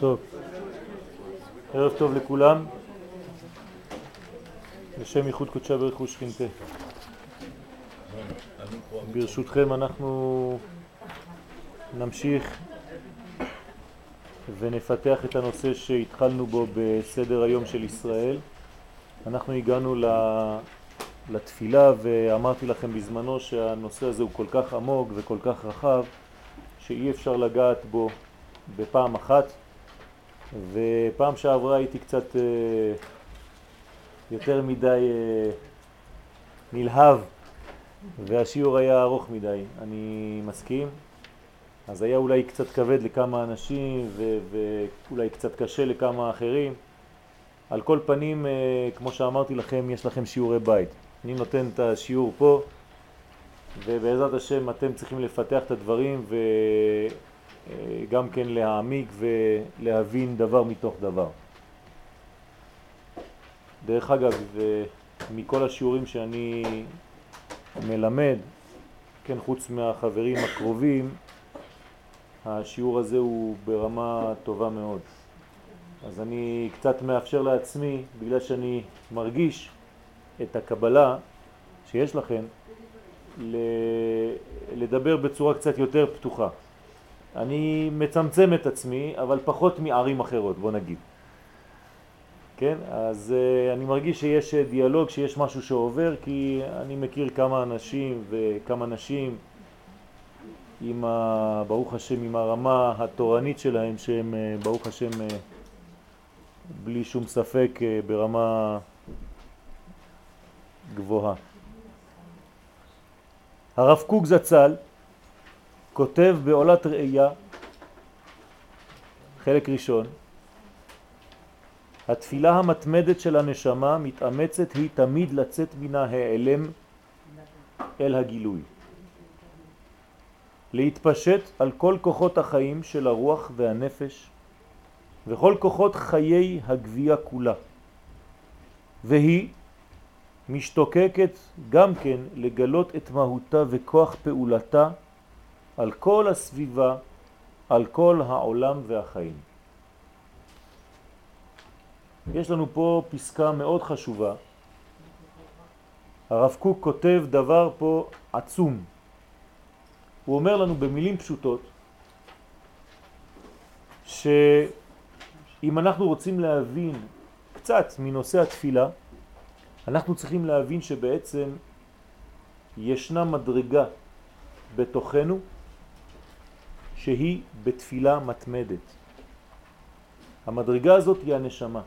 טוב, ערב טוב לכולם, בשם ייחוד קודשה ברכוש שכינתה. ברשותכם אנחנו נמשיך ונפתח את הנושא שהתחלנו בו בסדר היום של ישראל. אנחנו הגענו לתפילה ואמרתי לכם בזמנו שהנושא הזה הוא כל כך עמוק וכל כך רחב שאי אפשר לגעת בו בפעם אחת ופעם שעברה הייתי קצת אה, יותר מדי אה, נלהב והשיעור היה ארוך מדי, אני מסכים. אז היה אולי קצת כבד לכמה אנשים ואולי קצת קשה לכמה אחרים. על כל פנים, אה, כמו שאמרתי לכם, יש לכם שיעורי בית. אני נותן את השיעור פה, ובעזרת השם אתם צריכים לפתח את הדברים וגם כן להעמיק ולהבין דבר מתוך דבר. דרך אגב, מכל השיעורים שאני מלמד, כן, חוץ מהחברים הקרובים, השיעור הזה הוא ברמה טובה מאוד. אז אני קצת מאפשר לעצמי, בגלל שאני מרגיש את הקבלה שיש לכם, לדבר בצורה קצת יותר פתוחה. אני מצמצם את עצמי, אבל פחות מערים אחרות, בוא נגיד. כן? אז uh, אני מרגיש שיש דיאלוג, שיש משהו שעובר, כי אני מכיר כמה אנשים וכמה נשים עם, ה, ברוך השם, עם הרמה התורנית שלהם, שהם, uh, ברוך השם, בלי שום ספק, ברמה גבוהה. הרב קוק זצ"ל כותב בעולת ראייה, חלק ראשון, התפילה המתמדת של הנשמה מתאמצת היא תמיד לצאת מן ההיעלם אל הגילוי. להתפשט על כל כוחות החיים של הרוח והנפש וכל כוחות חיי הגבייה כולה. והיא משתוקקת גם כן לגלות את מהותה וכוח פעולתה על כל הסביבה, על כל העולם והחיים. יש לנו פה פסקה מאוד חשובה. הרב קוק כותב דבר פה עצום. הוא אומר לנו במילים פשוטות שאם אנחנו רוצים להבין קצת מנושא התפילה, אנחנו צריכים להבין שבעצם ישנה מדרגה בתוכנו שהיא בתפילה מתמדת. המדרגה הזאת היא הנשמה.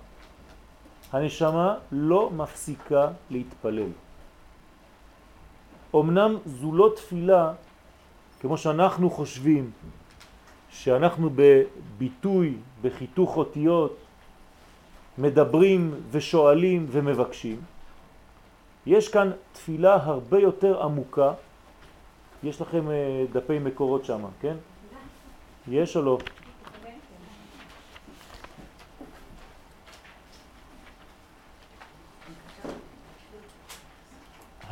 הנשמה לא מפסיקה להתפלל. אמנם זו לא תפילה כמו שאנחנו חושבים, שאנחנו בביטוי, בחיתוך אותיות, מדברים ושואלים ומבקשים. יש כאן תפילה הרבה יותר עמוקה. יש לכם אה, דפי מקורות שם, כן? יש או לא?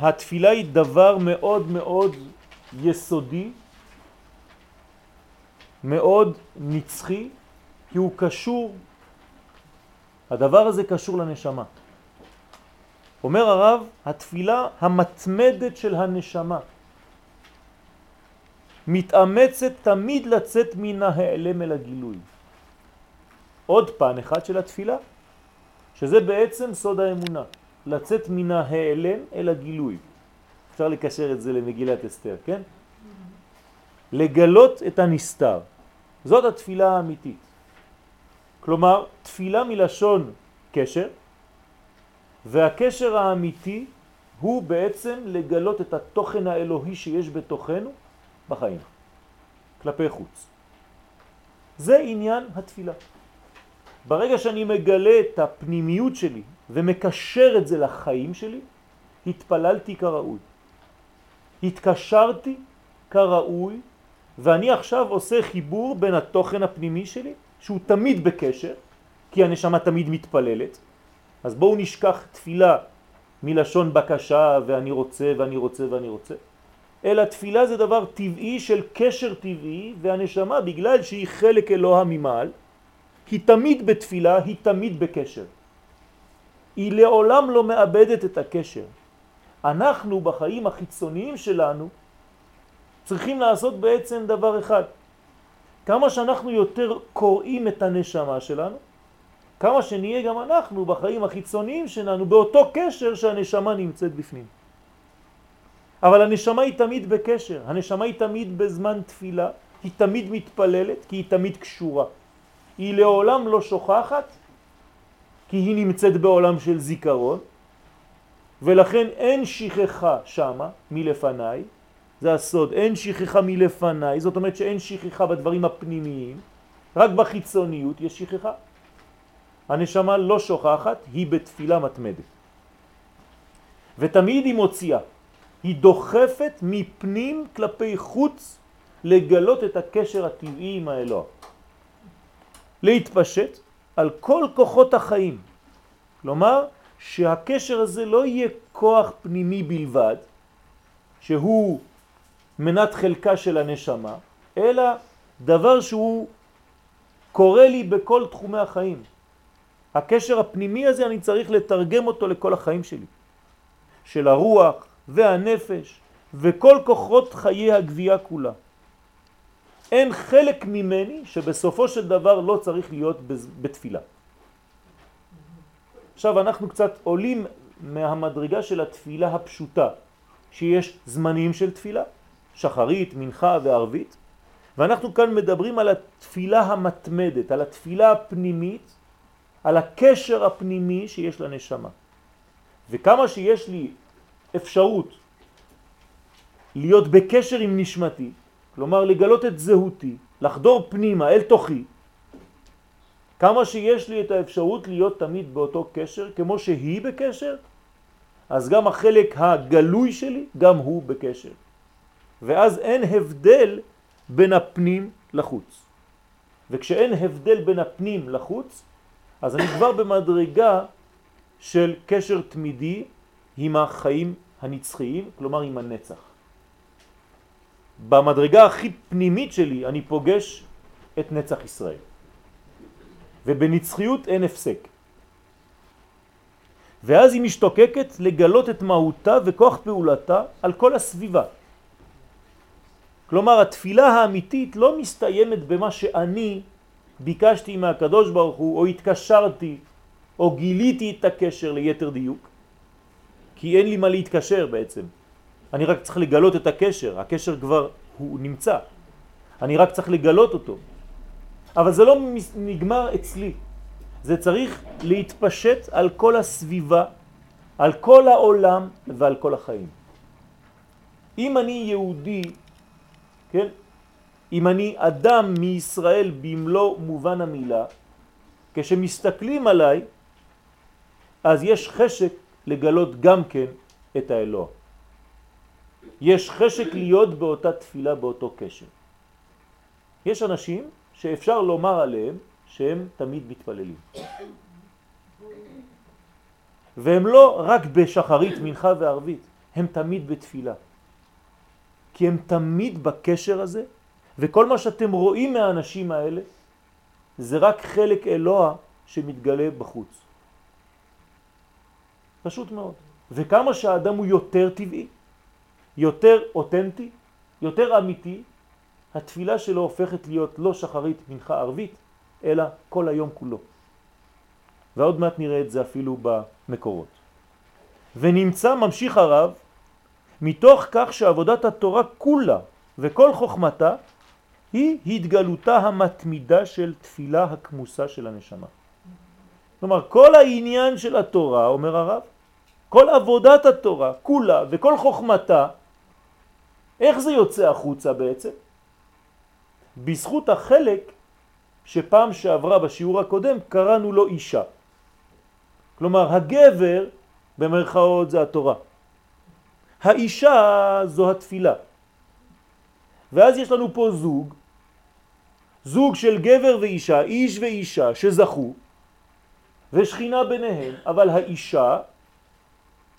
התפילה היא דבר מאוד מאוד יסודי, מאוד נצחי, כי הוא קשור, הדבר הזה קשור לנשמה. אומר הרב, התפילה המתמדת של הנשמה מתאמצת תמיד לצאת מן ההיעלם אל הגילוי. עוד פן אחד של התפילה, שזה בעצם סוד האמונה. לצאת מן ההיעלם אל הגילוי. אפשר לקשר את זה למגילת אסתר, כן? לגלות את הנסתר. זאת התפילה האמיתית. כלומר, תפילה מלשון קשר, והקשר האמיתי הוא בעצם לגלות את התוכן האלוהי שיש בתוכנו בחיים, כלפי חוץ. זה עניין התפילה. ברגע שאני מגלה את הפנימיות שלי ומקשר את זה לחיים שלי, התפללתי כראוי. התקשרתי כראוי, ואני עכשיו עושה חיבור בין התוכן הפנימי שלי, שהוא תמיד בקשר, כי הנשמה תמיד מתפללת, אז בואו נשכח תפילה מלשון בקשה ואני רוצה ואני רוצה ואני רוצה, אלא תפילה זה דבר טבעי של קשר טבעי, והנשמה בגלל שהיא חלק אלוה ממעל, היא תמיד בתפילה, היא תמיד בקשר. היא לעולם לא מאבדת את הקשר. אנחנו בחיים החיצוניים שלנו צריכים לעשות בעצם דבר אחד. כמה שאנחנו יותר קוראים את הנשמה שלנו, כמה שנהיה גם אנחנו בחיים החיצוניים שלנו באותו קשר שהנשמה נמצאת בפנים. אבל הנשמה היא תמיד בקשר, הנשמה היא תמיד בזמן תפילה, היא תמיד מתפללת כי היא תמיד קשורה. היא לעולם לא שוכחת כי היא נמצאת בעולם של זיכרון ולכן אין שכחה שמה מלפניי, זה הסוד, אין שכחה מלפניי, זאת אומרת שאין שכחה בדברים הפנימיים, רק בחיצוניות יש שכחה. הנשמה לא שוכחת, היא בתפילה מתמדת. ותמיד היא מוציאה, היא דוחפת מפנים כלפי חוץ לגלות את הקשר הטבעי עם האלוה. להתפשט על כל כוחות החיים. כלומר, שהקשר הזה לא יהיה כוח פנימי בלבד, שהוא מנת חלקה של הנשמה, אלא דבר שהוא קורה לי בכל תחומי החיים. הקשר הפנימי הזה אני צריך לתרגם אותו לכל החיים שלי, של הרוח והנפש וכל כוחות חיי הגבייה כולה. אין חלק ממני שבסופו של דבר לא צריך להיות בתפילה. עכשיו אנחנו קצת עולים מהמדרגה של התפילה הפשוטה, שיש זמנים של תפילה, שחרית, מנחה וערבית, ואנחנו כאן מדברים על התפילה המתמדת, על התפילה הפנימית, על הקשר הפנימי שיש לנשמה. וכמה שיש לי אפשרות להיות בקשר עם נשמתי, כלומר לגלות את זהותי, לחדור פנימה אל תוכי, כמה שיש לי את האפשרות להיות תמיד באותו קשר, כמו שהיא בקשר, אז גם החלק הגלוי שלי, גם הוא בקשר. ואז אין הבדל בין הפנים לחוץ. וכשאין הבדל בין הפנים לחוץ, אז אני כבר במדרגה של קשר תמידי עם החיים הנצחיים, כלומר עם הנצח. במדרגה הכי פנימית שלי אני פוגש את נצח ישראל. ובנצחיות אין הפסק. ואז היא משתוקקת לגלות את מהותה וכוח פעולתה על כל הסביבה. כלומר, התפילה האמיתית לא מסתיימת במה שאני ביקשתי מהקדוש ברוך הוא, או התקשרתי, או גיליתי את הקשר ליתר דיוק, כי אין לי מה להתקשר בעצם. אני רק צריך לגלות את הקשר, הקשר כבר הוא נמצא. אני רק צריך לגלות אותו. אבל זה לא נגמר אצלי. זה צריך להתפשט על כל הסביבה, על כל העולם ועל כל החיים. אם אני יהודי, כן? אם אני אדם מישראל במלוא מובן המילה, כשמסתכלים עליי, אז יש חשק לגלות גם כן את האלוה. יש חשק להיות באותה תפילה, באותו קשר. יש אנשים שאפשר לומר עליהם שהם תמיד מתפללים. והם לא רק בשחרית, מנחה וערבית, הם תמיד בתפילה. כי הם תמיד בקשר הזה, וכל מה שאתם רואים מהאנשים האלה זה רק חלק אלוה שמתגלה בחוץ. פשוט מאוד. וכמה שהאדם הוא יותר טבעי, יותר אותנטי, יותר אמיתי, התפילה שלו הופכת להיות לא שחרית מנחה ערבית, אלא כל היום כולו. ועוד מעט נראה את זה אפילו במקורות. ונמצא ממשיך הרב מתוך כך שעבודת התורה כולה וכל חוכמתה היא התגלותה המתמידה של תפילה הכמוסה של הנשמה. כלומר, כל העניין של התורה, אומר הרב, כל עבודת התורה, כולה וכל חוכמתה, איך זה יוצא החוצה בעצם? בזכות החלק שפעם שעברה בשיעור הקודם קראנו לו אישה. כלומר, הגבר במרכאות זה התורה. האישה זו התפילה. ואז יש לנו פה זוג, זוג של גבר ואישה, איש ואישה שזכו, ושכינה ביניהם, אבל האישה,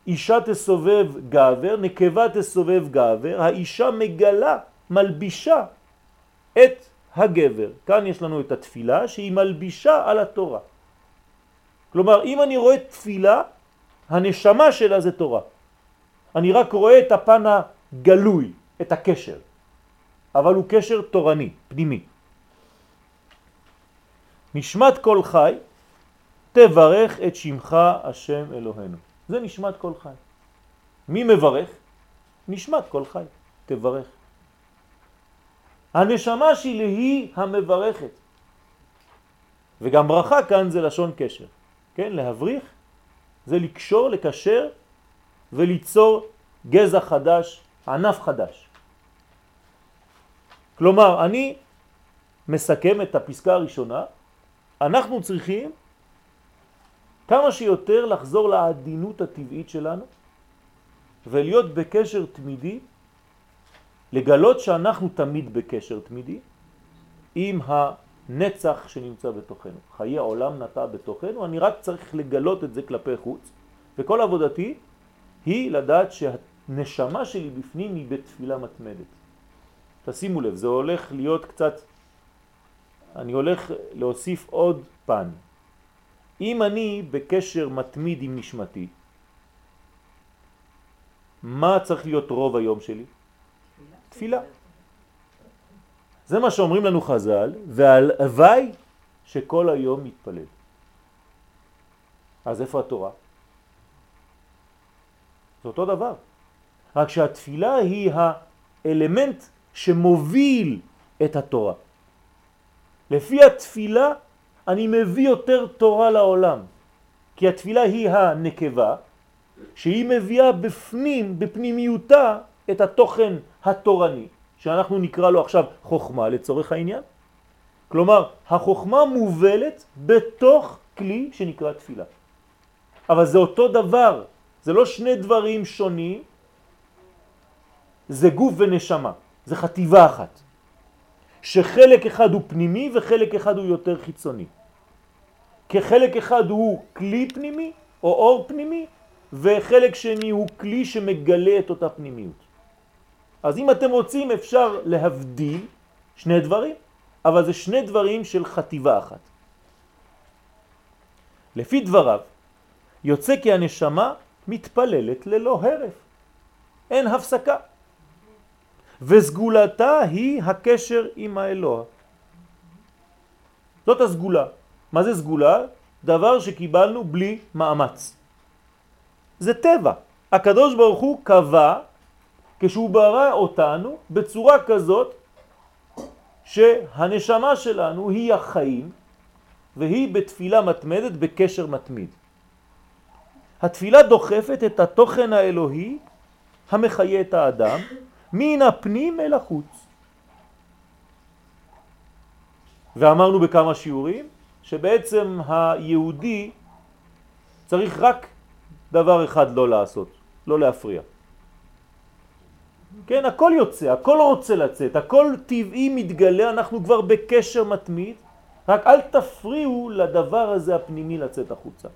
אישה תסובב גבר, נקבה תסובב גבר, האישה מגלה, מלבישה את הגבר. כאן יש לנו את התפילה שהיא מלבישה על התורה. כלומר, אם אני רואה תפילה, הנשמה שלה זה תורה. אני רק רואה את הפן הגלוי, את הקשר, אבל הוא קשר תורני, פנימי. נשמת כל חי, תברך את שמך השם אלוהינו. זה נשמת כל חי. מי מברך? נשמת כל חי, תברך. הנשמה שלי היא המברכת. וגם ברכה כאן זה לשון קשר. כן, להבריך זה לקשור, לקשר וליצור גזע חדש, ענף חדש. כלומר, אני מסכם את הפסקה הראשונה, אנחנו צריכים כמה שיותר לחזור לעדינות הטבעית שלנו ולהיות בקשר תמידי, לגלות שאנחנו תמיד בקשר תמידי עם הנצח שנמצא בתוכנו. חיי העולם נטע בתוכנו, אני רק צריך לגלות את זה כלפי חוץ, וכל עבודתי היא לדעת שהנשמה שלי בפנים היא בתפילה מתמדת. תשימו לב, זה הולך להיות קצת, אני הולך להוסיף עוד פן. אם אני בקשר מתמיד עם נשמתי, מה צריך להיות רוב היום שלי? תפילה. זה מה שאומרים לנו חז"ל, והלוואי שכל היום מתפלל. אז איפה התורה? זה אותו דבר. רק שהתפילה היא האלמנט שמוביל את התורה. לפי התפילה אני מביא יותר תורה לעולם, כי התפילה היא הנקבה, שהיא מביאה בפנים, בפנימיותה, את התוכן התורני, שאנחנו נקרא לו עכשיו חוכמה לצורך העניין. כלומר, החוכמה מובלת בתוך כלי שנקרא תפילה. אבל זה אותו דבר, זה לא שני דברים שונים, זה גוף ונשמה, זה חטיבה אחת. שחלק אחד הוא פנימי וחלק אחד הוא יותר חיצוני. כחלק אחד הוא כלי פנימי או אור פנימי וחלק שני הוא כלי שמגלה את אותה פנימיות. אז אם אתם רוצים אפשר להבדיל שני דברים, אבל זה שני דברים של חטיבה אחת. לפי דבריו, יוצא כי הנשמה מתפללת ללא הרף. אין הפסקה. וסגולתה היא הקשר עם האלוה. זאת הסגולה. מה זה סגולה? דבר שקיבלנו בלי מאמץ. זה טבע. הקדוש ברוך הוא קבע כשהוא ברא אותנו בצורה כזאת שהנשמה שלנו היא החיים והיא בתפילה מתמדת בקשר מתמיד. התפילה דוחפת את התוכן האלוהי המחיה את האדם מן הפנים אל החוץ. ואמרנו בכמה שיעורים שבעצם היהודי צריך רק דבר אחד לא לעשות, לא להפריע. כן, הכל יוצא, הכל רוצה לצאת, הכל טבעי מתגלה, אנחנו כבר בקשר מתמיד, רק אל תפריעו לדבר הזה הפנימי לצאת החוצה.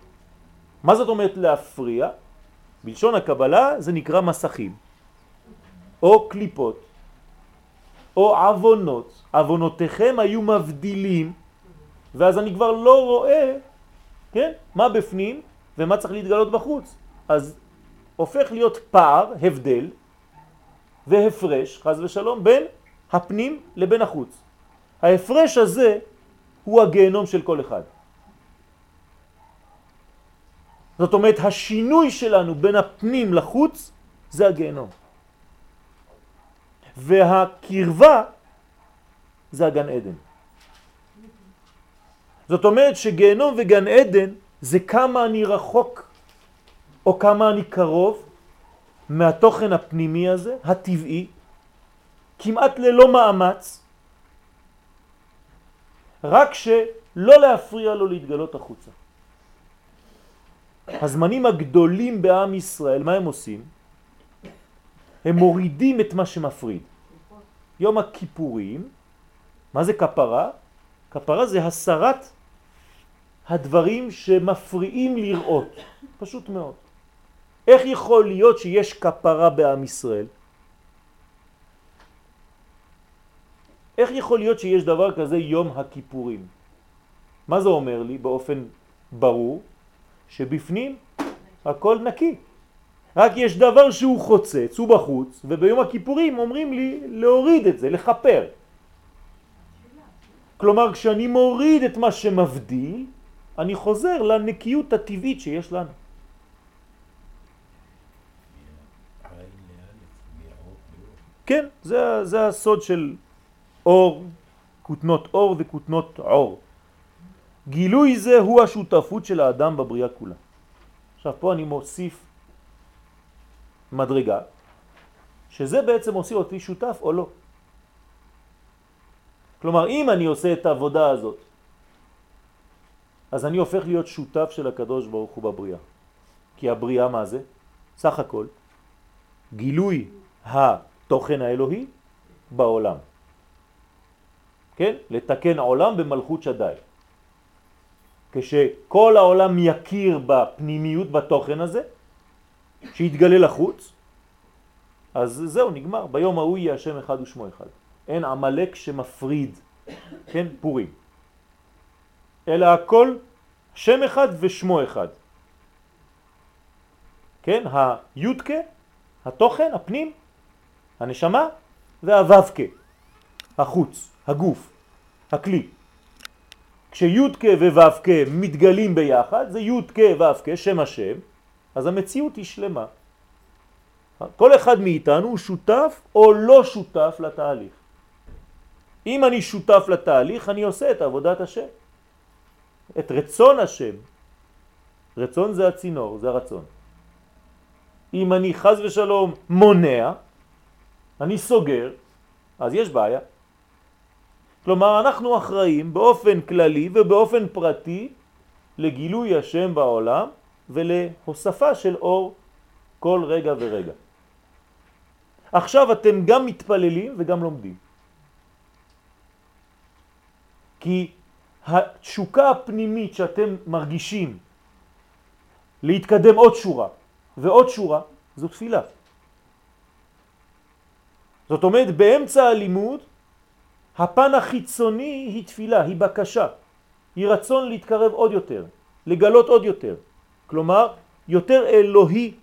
מה זאת אומרת להפריע? בלשון הקבלה זה נקרא מסכים, או קליפות, או עוונות. עוונותיכם היו מבדילים, ואז אני כבר לא רואה, כן, מה בפנים ומה צריך להתגלות בחוץ. אז הופך להיות פער, הבדל, והפרש, חז ושלום, בין הפנים לבין החוץ. ההפרש הזה הוא הגיהנום של כל אחד. זאת אומרת, השינוי שלנו בין הפנים לחוץ זה הגיהנום. והקרבה זה הגן עדן. זאת אומרת שגיהנום וגן עדן זה כמה אני רחוק או כמה אני קרוב מהתוכן הפנימי הזה, הטבעי, כמעט ללא מאמץ, רק שלא להפריע לו להתגלות החוצה. הזמנים הגדולים בעם ישראל, מה הם עושים? הם מורידים את מה שמפריד. יום הכיפורים, מה זה כפרה? כפרה זה הסרת הדברים שמפריעים לראות, פשוט מאוד. איך יכול להיות שיש כפרה בעם ישראל? איך יכול להיות שיש דבר כזה יום הכיפורים? מה זה אומר לי באופן ברור? שבפנים הכל נקי. רק יש דבר שהוא חוצץ, הוא בחוץ, וביום הכיפורים אומרים לי להוריד את זה, לחפר. כלומר, כשאני מוריד את מה שמבדיל, אני חוזר לנקיות הטבעית שיש לנו. כן, זה, זה הסוד של אור, כותנות אור וכותנות עור. גילוי זה הוא השותפות של האדם בבריאה כולה. עכשיו פה אני מוסיף מדרגה, שזה בעצם עושה אותי שותף או לא. כלומר, אם אני עושה את העבודה הזאת, אז אני הופך להיות שותף של הקדוש ברוך הוא בבריאה. כי הבריאה מה זה? סך הכל גילוי התוכן האלוהי בעולם. כן? לתקן עולם במלכות שדי. כשכל העולם יכיר בפנימיות, בתוכן הזה, שיתגלה לחוץ, אז זהו, נגמר. ביום ההוא יהיה השם אחד ושמו אחד. אין עמלק שמפריד, כן, פורים. אלא הכל שם אחד ושמו אחד. כן, היודקה, התוכן, הפנים, הנשמה, והווקה, החוץ, הגוף, הכלי. כשיודקה וווקה מתגלים ביחד, זה יודקה ווקה, שם השם, אז המציאות היא שלמה. כל אחד מאיתנו הוא שותף או לא שותף לתהליך. אם אני שותף לתהליך, אני עושה את עבודת השם. את רצון השם. רצון זה הצינור, זה הרצון. אם אני חז ושלום מונע, אני סוגר, אז יש בעיה. כלומר, אנחנו אחראים באופן כללי ובאופן פרטי לגילוי השם בעולם ולהוספה של אור כל רגע ורגע. עכשיו אתם גם מתפללים וגם לומדים. כי התשוקה הפנימית שאתם מרגישים להתקדם עוד שורה ועוד שורה, זו תפילה. זאת אומרת, באמצע הלימוד, הפן החיצוני היא תפילה, היא בקשה, היא רצון להתקרב עוד יותר, לגלות עוד יותר. כלומר, יותר אלוהי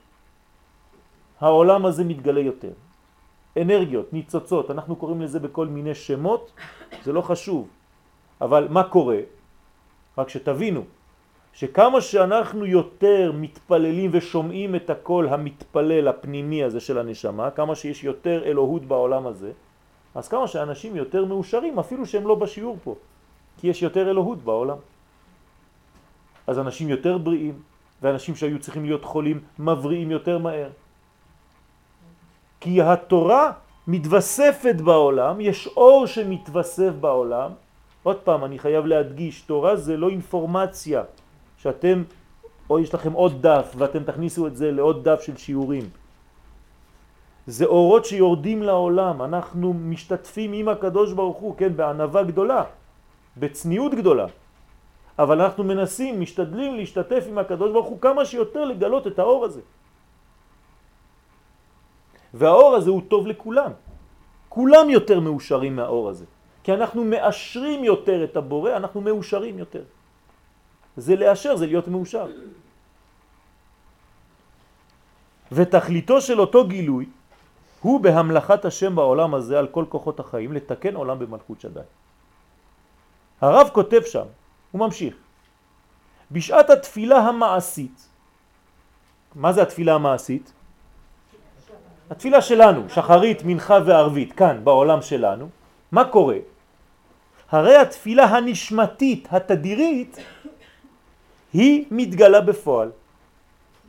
העולם הזה מתגלה יותר. אנרגיות, ניצוצות, אנחנו קוראים לזה בכל מיני שמות, זה לא חשוב. אבל מה קורה? רק שתבינו, שכמה שאנחנו יותר מתפללים ושומעים את הקול המתפלל הפנימי הזה של הנשמה, כמה שיש יותר אלוהות בעולם הזה, אז כמה שאנשים יותר מאושרים אפילו שהם לא בשיעור פה, כי יש יותר אלוהות בעולם. אז אנשים יותר בריאים, ואנשים שהיו צריכים להיות חולים מבריאים יותר מהר. כי התורה מתווספת בעולם, יש אור שמתווסף בעולם. עוד פעם, אני חייב להדגיש, תורה זה לא אינפורמציה שאתם, או יש לכם עוד דף ואתם תכניסו את זה לעוד דף של שיעורים. זה אורות שיורדים לעולם, אנחנו משתתפים עם הקדוש ברוך הוא, כן, בענבה גדולה, בצניעות גדולה. אבל אנחנו מנסים, משתדלים להשתתף עם הקדוש ברוך הוא כמה שיותר לגלות את האור הזה. והאור הזה הוא טוב לכולם. כולם יותר מאושרים מהאור הזה. כי אנחנו מאשרים יותר את הבורא, אנחנו מאושרים יותר. זה לאשר, זה להיות מאושר. ותכליתו של אותו גילוי הוא בהמלכת השם בעולם הזה על כל כוחות החיים לתקן עולם במלכות שדי. הרב כותב שם, הוא ממשיך, בשעת התפילה המעשית, מה זה התפילה המעשית? התפילה שלנו, שחרית, מנחה וערבית, כאן בעולם שלנו, מה קורה? הרי התפילה הנשמתית, התדירית, היא מתגלה בפועל.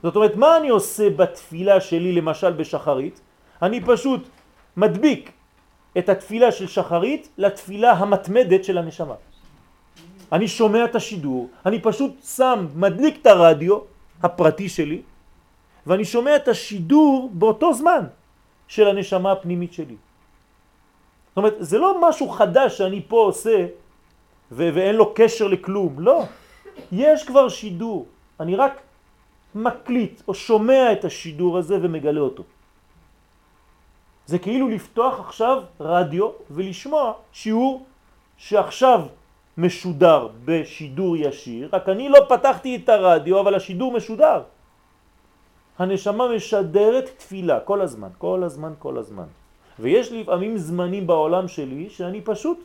זאת אומרת, מה אני עושה בתפילה שלי למשל בשחרית? אני פשוט מדביק את התפילה של שחרית לתפילה המתמדת של הנשמה. אני שומע את השידור, אני פשוט שם, מדליק את הרדיו הפרטי שלי, ואני שומע את השידור באותו זמן של הנשמה הפנימית שלי. זאת אומרת, זה לא משהו חדש שאני פה עושה ואין לו קשר לכלום, לא. יש כבר שידור, אני רק מקליט או שומע את השידור הזה ומגלה אותו. זה כאילו לפתוח עכשיו רדיו ולשמוע שיעור שעכשיו משודר בשידור ישיר, רק אני לא פתחתי את הרדיו, אבל השידור משודר. הנשמה משדרת תפילה כל הזמן, כל הזמן, כל הזמן. ויש לפעמים זמנים בעולם שלי שאני פשוט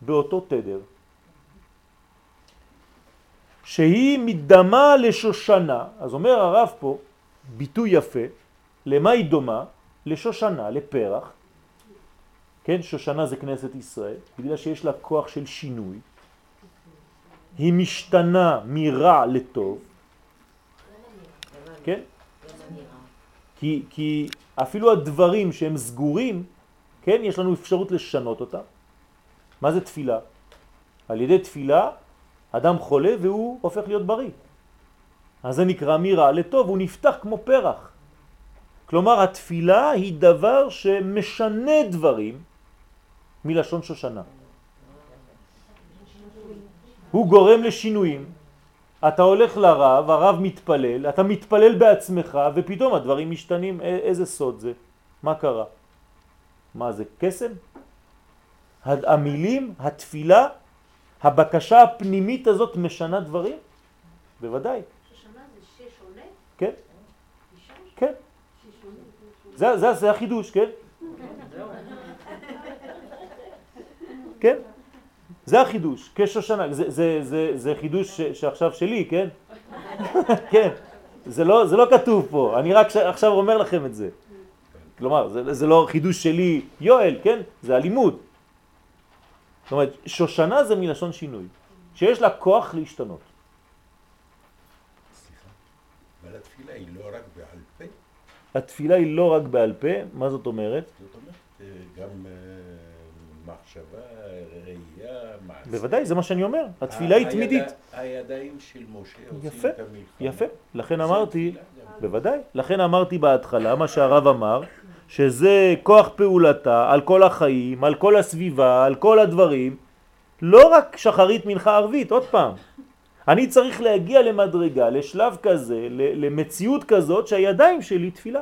באותו תדר. שהיא מדמה לשושנה, אז אומר הרב פה ביטוי יפה, למה היא דומה? לשושנה, לפרח, כן, שושנה זה כנסת ישראל, בגלל שיש לה כוח של שינוי, היא משתנה מרע לטוב, כן? כי, כי אפילו הדברים שהם סגורים, כן, יש לנו אפשרות לשנות אותם. מה זה תפילה? על ידי תפילה אדם חולה והוא הופך להיות בריא. אז זה נקרא מרע לטוב, הוא נפתח כמו פרח. כלומר התפילה היא דבר שמשנה דברים מלשון שושנה. הוא גורם לשינויים. אתה הולך לרב, הרב מתפלל, אתה מתפלל בעצמך ופתאום הדברים משתנים. איזה סוד זה? מה קרה? מה זה קסם? המילים, התפילה, הבקשה הפנימית הזאת משנה דברים? בוודאי. זה? כן. כן. זה, זה, זה החידוש, כן? כן? זה החידוש, כשושנה, זה, זה, זה, זה חידוש ש, שעכשיו שלי, כן? כן, זה לא, זה לא כתוב פה, אני רק ש, עכשיו אומר לכם את זה. כלומר, זה, זה לא חידוש שלי, יואל, כן? זה הלימוד. זאת אומרת, שושנה זה מלשון שינוי, שיש לה כוח להשתנות. סליחה, אבל התפילה היא לא רק בעל פה? התפילה היא לא רק בעל פה, מה זאת אומרת? זאת אומרת, אה, גם אה, מחשבה. בוודאי, זה מה שאני אומר, התפילה היא תמידית. היד- הידיים של משה יפה, את המלחמה. יפה. לכן זה אמרתי. בוודאי, לכן אמרתי בהתחלה, מה שהרב אמר, שזה כוח פעולתה על כל החיים, על כל הסביבה, על כל הדברים, לא רק שחרית מנחה ערבית, עוד פעם. אני צריך להגיע למדרגה, לשלב כזה, למציאות כזאת שהידיים שלי תפילה.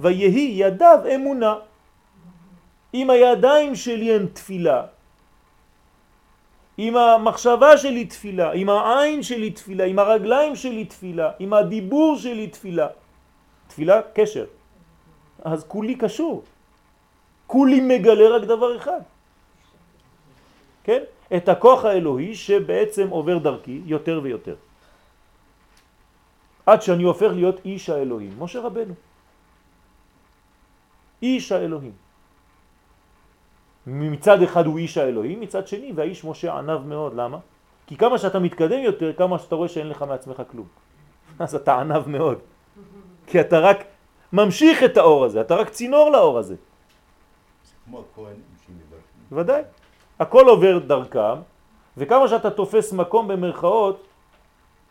ויהי ידיו אמונה. אם הידיים שלי הן תפילה, אם המחשבה שלי תפילה, אם העין שלי תפילה, אם הרגליים שלי תפילה, אם הדיבור שלי תפילה, תפילה קשר, אז כולי קשור. כולי מגלה רק דבר אחד. כן? את הכוח האלוהי שבעצם עובר דרכי יותר ויותר. עד שאני הופך להיות איש האלוהים, משה רבנו. איש האלוהים. מצד אחד הוא איש האלוהים, מצד שני, והאיש משה ענב מאוד, למה? כי כמה שאתה מתקדם יותר, כמה שאתה רואה שאין לך מעצמך כלום. אז אתה ענב מאוד. כי אתה רק ממשיך את האור הזה, אתה רק צינור לאור הזה. זה כמו הכהנים שמברכים. בוודאי. הכל עובר דרכם, וכמה שאתה תופס מקום במרכאות,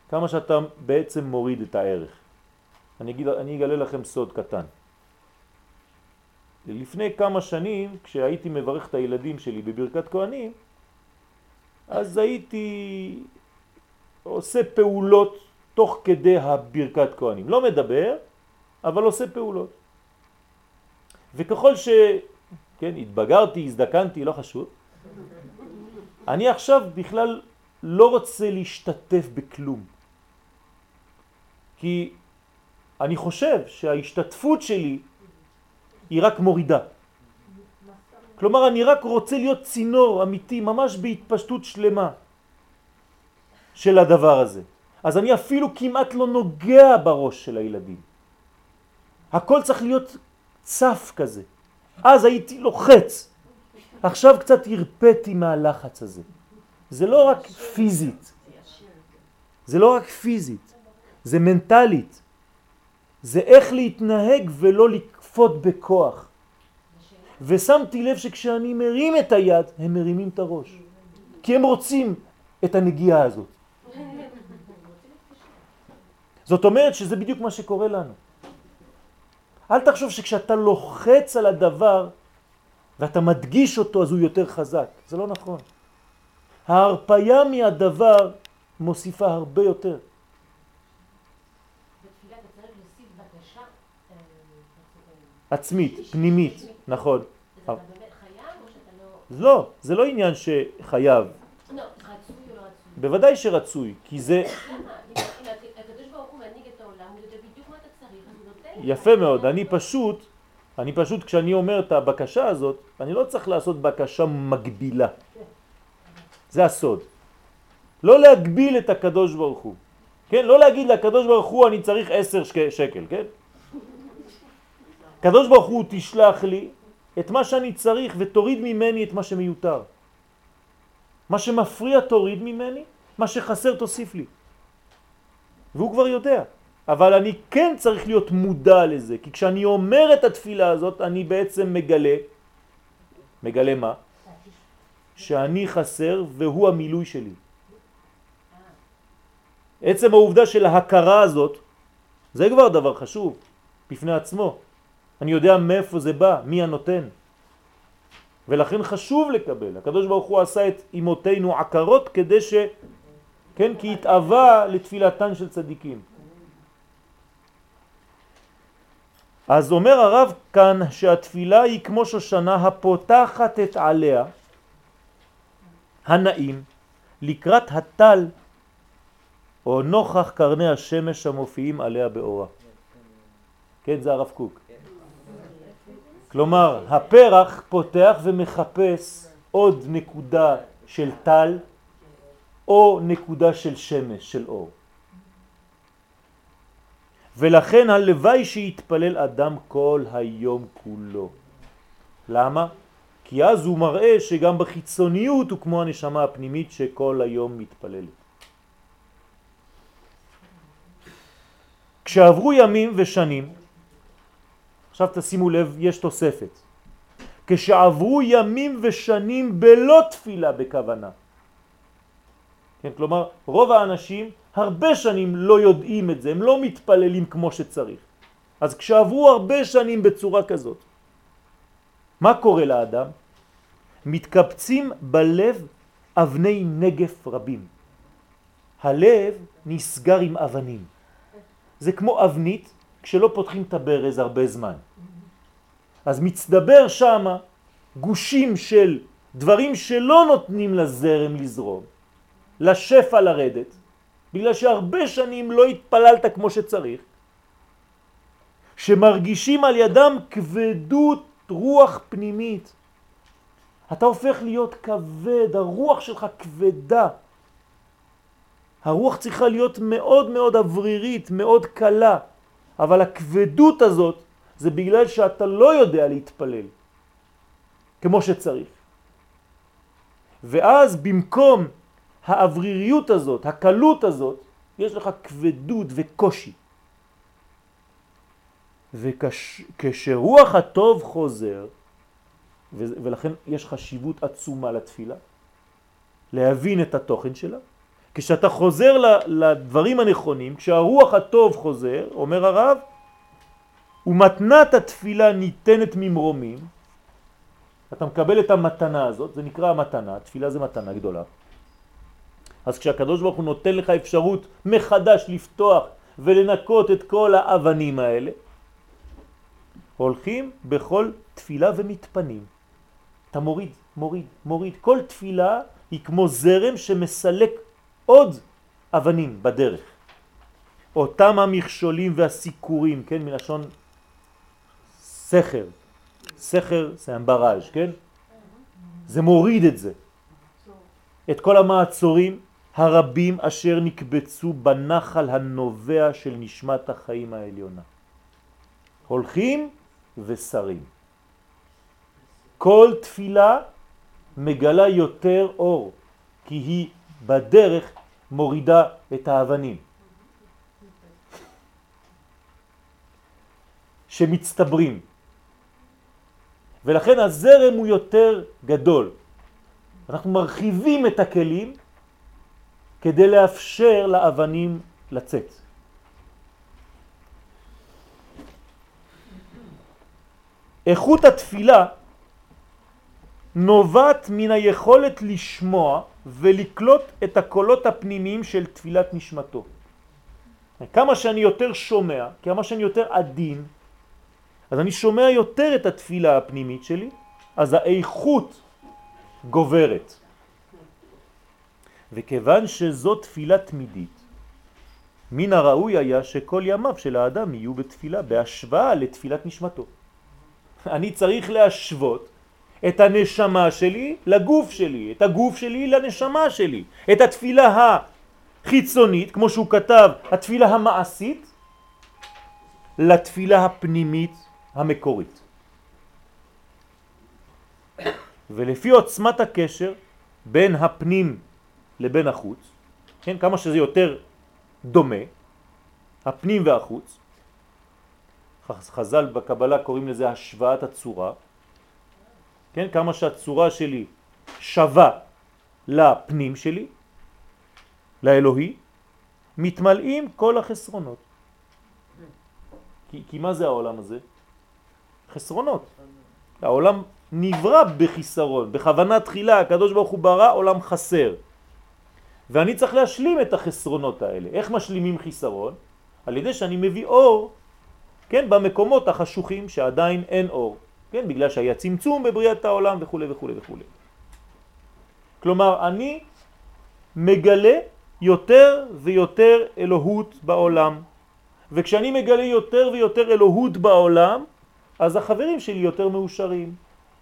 כמה שאתה בעצם מוריד את הערך. אני, אגיד, אני אגלה לכם סוד קטן. לפני כמה שנים, כשהייתי מברך את הילדים שלי בברכת כהנים, אז הייתי עושה פעולות תוך כדי הברכת כהנים. לא מדבר, אבל עושה פעולות. וככל ש... כן, התבגרתי, הזדקנתי, לא חשוב. אני עכשיו בכלל לא רוצה להשתתף בכלום. כי אני חושב שההשתתפות שלי היא רק מורידה. כלומר, אני רק רוצה להיות צינור אמיתי, ממש בהתפשטות שלמה של הדבר הזה. אז אני אפילו כמעט לא נוגע בראש של הילדים. הכל צריך להיות צף כזה. אז הייתי לוחץ. עכשיו קצת הרפאתי מהלחץ הזה. זה לא רק פיזית. זה לא רק פיזית. זה מנטלית. זה איך להתנהג ולא לקפות בכוח. ושמתי לב שכשאני מרים את היד, הם מרימים את הראש. כי הם רוצים את הנגיעה הזאת. זאת אומרת שזה בדיוק מה שקורה לנו. אל תחשוב שכשאתה לוחץ על הדבר ואתה מדגיש אותו אז הוא יותר חזק. זה לא נכון. ההרפאיה מהדבר מוסיפה הרבה יותר. בתפילה אתה צריך להוסיף בקשה. אה, עצמית, פנימית, נכון. לא... זה לא עניין שחייב? בוודאי שרצוי, כי זה. יפה מאוד, אני פשוט, אני פשוט כשאני אומר את הבקשה הזאת, אני לא צריך לעשות בקשה מגבילה. זה הסוד. לא להגביל את הקדוש ברוך הוא. כן? לא להגיד לקדוש ברוך הוא אני צריך עשר שק, שקל, כן? קדוש ברוך הוא תשלח לי את מה שאני צריך ותוריד ממני את מה שמיותר. מה שמפריע תוריד ממני, מה שחסר תוסיף לי. והוא כבר יודע. אבל אני כן צריך להיות מודע לזה, כי כשאני אומר את התפילה הזאת, אני בעצם מגלה, מגלה מה? שאני חסר והוא המילוי שלי. עצם העובדה של ההכרה הזאת, זה כבר דבר חשוב בפני עצמו. אני יודע מאיפה זה בא, מי הנותן. ולכן חשוב לקבל. הקדוש ברוך הוא עשה את אמותינו עקרות כדי ש... כן, כי התאווה לתפילתן של צדיקים. אז אומר הרב כאן שהתפילה היא כמו שושנה הפותחת את עליה הנעים לקראת הטל או נוכח קרני השמש המופיעים עליה באורה. כן, זה הרב קוק. כלומר, הפרח פותח ומחפש עוד נקודה של טל או נקודה של שמש, של אור. ולכן הלוואי שיתפלל אדם כל היום כולו. למה? כי אז הוא מראה שגם בחיצוניות הוא כמו הנשמה הפנימית שכל היום מתפללת. כשעברו ימים ושנים, עכשיו תשימו לב, יש תוספת. כשעברו ימים ושנים בלא תפילה בכוונה. כן, כלומר, רוב האנשים הרבה שנים לא יודעים את זה, הם לא מתפללים כמו שצריך. אז כשעברו הרבה שנים בצורה כזאת, מה קורה לאדם? מתקבצים בלב אבני נגף רבים. הלב נסגר עם אבנים. זה כמו אבנית כשלא פותחים את הברז הרבה זמן. אז מצטבר שם גושים של דברים שלא נותנים לזרם לזרום, לשפע לרדת, בגלל שהרבה שנים לא התפללת כמו שצריך, שמרגישים על ידם כבדות רוח פנימית. אתה הופך להיות כבד, הרוח שלך כבדה. הרוח צריכה להיות מאוד מאוד אוורירית, מאוד קלה, אבל הכבדות הזאת זה בגלל שאתה לא יודע להתפלל כמו שצריך. ואז במקום האווריריות הזאת, הקלות הזאת, יש לך כבדות וקושי. וכשרוח הטוב חוזר, ולכן יש חשיבות עצומה לתפילה, להבין את התוכן שלה, כשאתה חוזר לדברים הנכונים, כשהרוח הטוב חוזר, אומר הרב, ומתנת התפילה ניתנת ממרומים, אתה מקבל את המתנה הזאת, זה נקרא המתנה, תפילה זה מתנה גדולה. אז כשהקדוש ברוך הוא נותן לך אפשרות מחדש לפתוח ולנקות את כל האבנים האלה, הולכים בכל תפילה ומתפנים. אתה מוריד, מוריד, מוריד. כל תפילה היא כמו זרם שמסלק עוד אבנים בדרך. אותם המכשולים והסיכורים, כן, מלשון סכר. סכר זה אמבראז', כן? זה מוריד את זה. את כל המעצורים הרבים אשר נקבצו בנחל הנובע של נשמת החיים העליונה. הולכים ושרים. כל תפילה מגלה יותר אור, כי היא בדרך מורידה את האבנים. שמצטברים. ולכן הזרם הוא יותר גדול. אנחנו מרחיבים את הכלים כדי לאפשר לאבנים לצאת. איכות התפילה נובעת מן היכולת לשמוע ולקלוט את הקולות הפנימיים של תפילת נשמתו. כמה שאני יותר שומע, כמה שאני יותר עדין, אז אני שומע יותר את התפילה הפנימית שלי, אז האיכות גוברת. וכיוון שזו תפילה תמידית, מן הראוי היה שכל ימיו של האדם יהיו בתפילה, בהשוואה לתפילת נשמתו. אני צריך להשוות את הנשמה שלי לגוף שלי, את הגוף שלי לנשמה שלי, את התפילה החיצונית, כמו שהוא כתב, התפילה המעשית, לתפילה הפנימית המקורית. ולפי עוצמת הקשר בין הפנים לבין החוץ, כן, כמה שזה יותר דומה, הפנים והחוץ, חז"ל בקבלה קוראים לזה השוואת הצורה, כן, כמה שהצורה שלי שווה לפנים שלי, לאלוהי, מתמלאים כל החסרונות. כי, כי מה זה העולם הזה? חסרונות. העולם נברא בחיסרון, בכוונה תחילה הקדוש ברוך הוא ברא עולם חסר. ואני צריך להשלים את החסרונות האלה. איך משלימים חיסרון? על ידי שאני מביא אור, כן, במקומות החשוכים שעדיין אין אור, כן, בגלל שהיה צמצום בבריאת העולם וכו' וכו' וכו'. כלומר, אני מגלה יותר ויותר אלוהות בעולם, וכשאני מגלה יותר ויותר אלוהות בעולם, אז החברים שלי יותר מאושרים,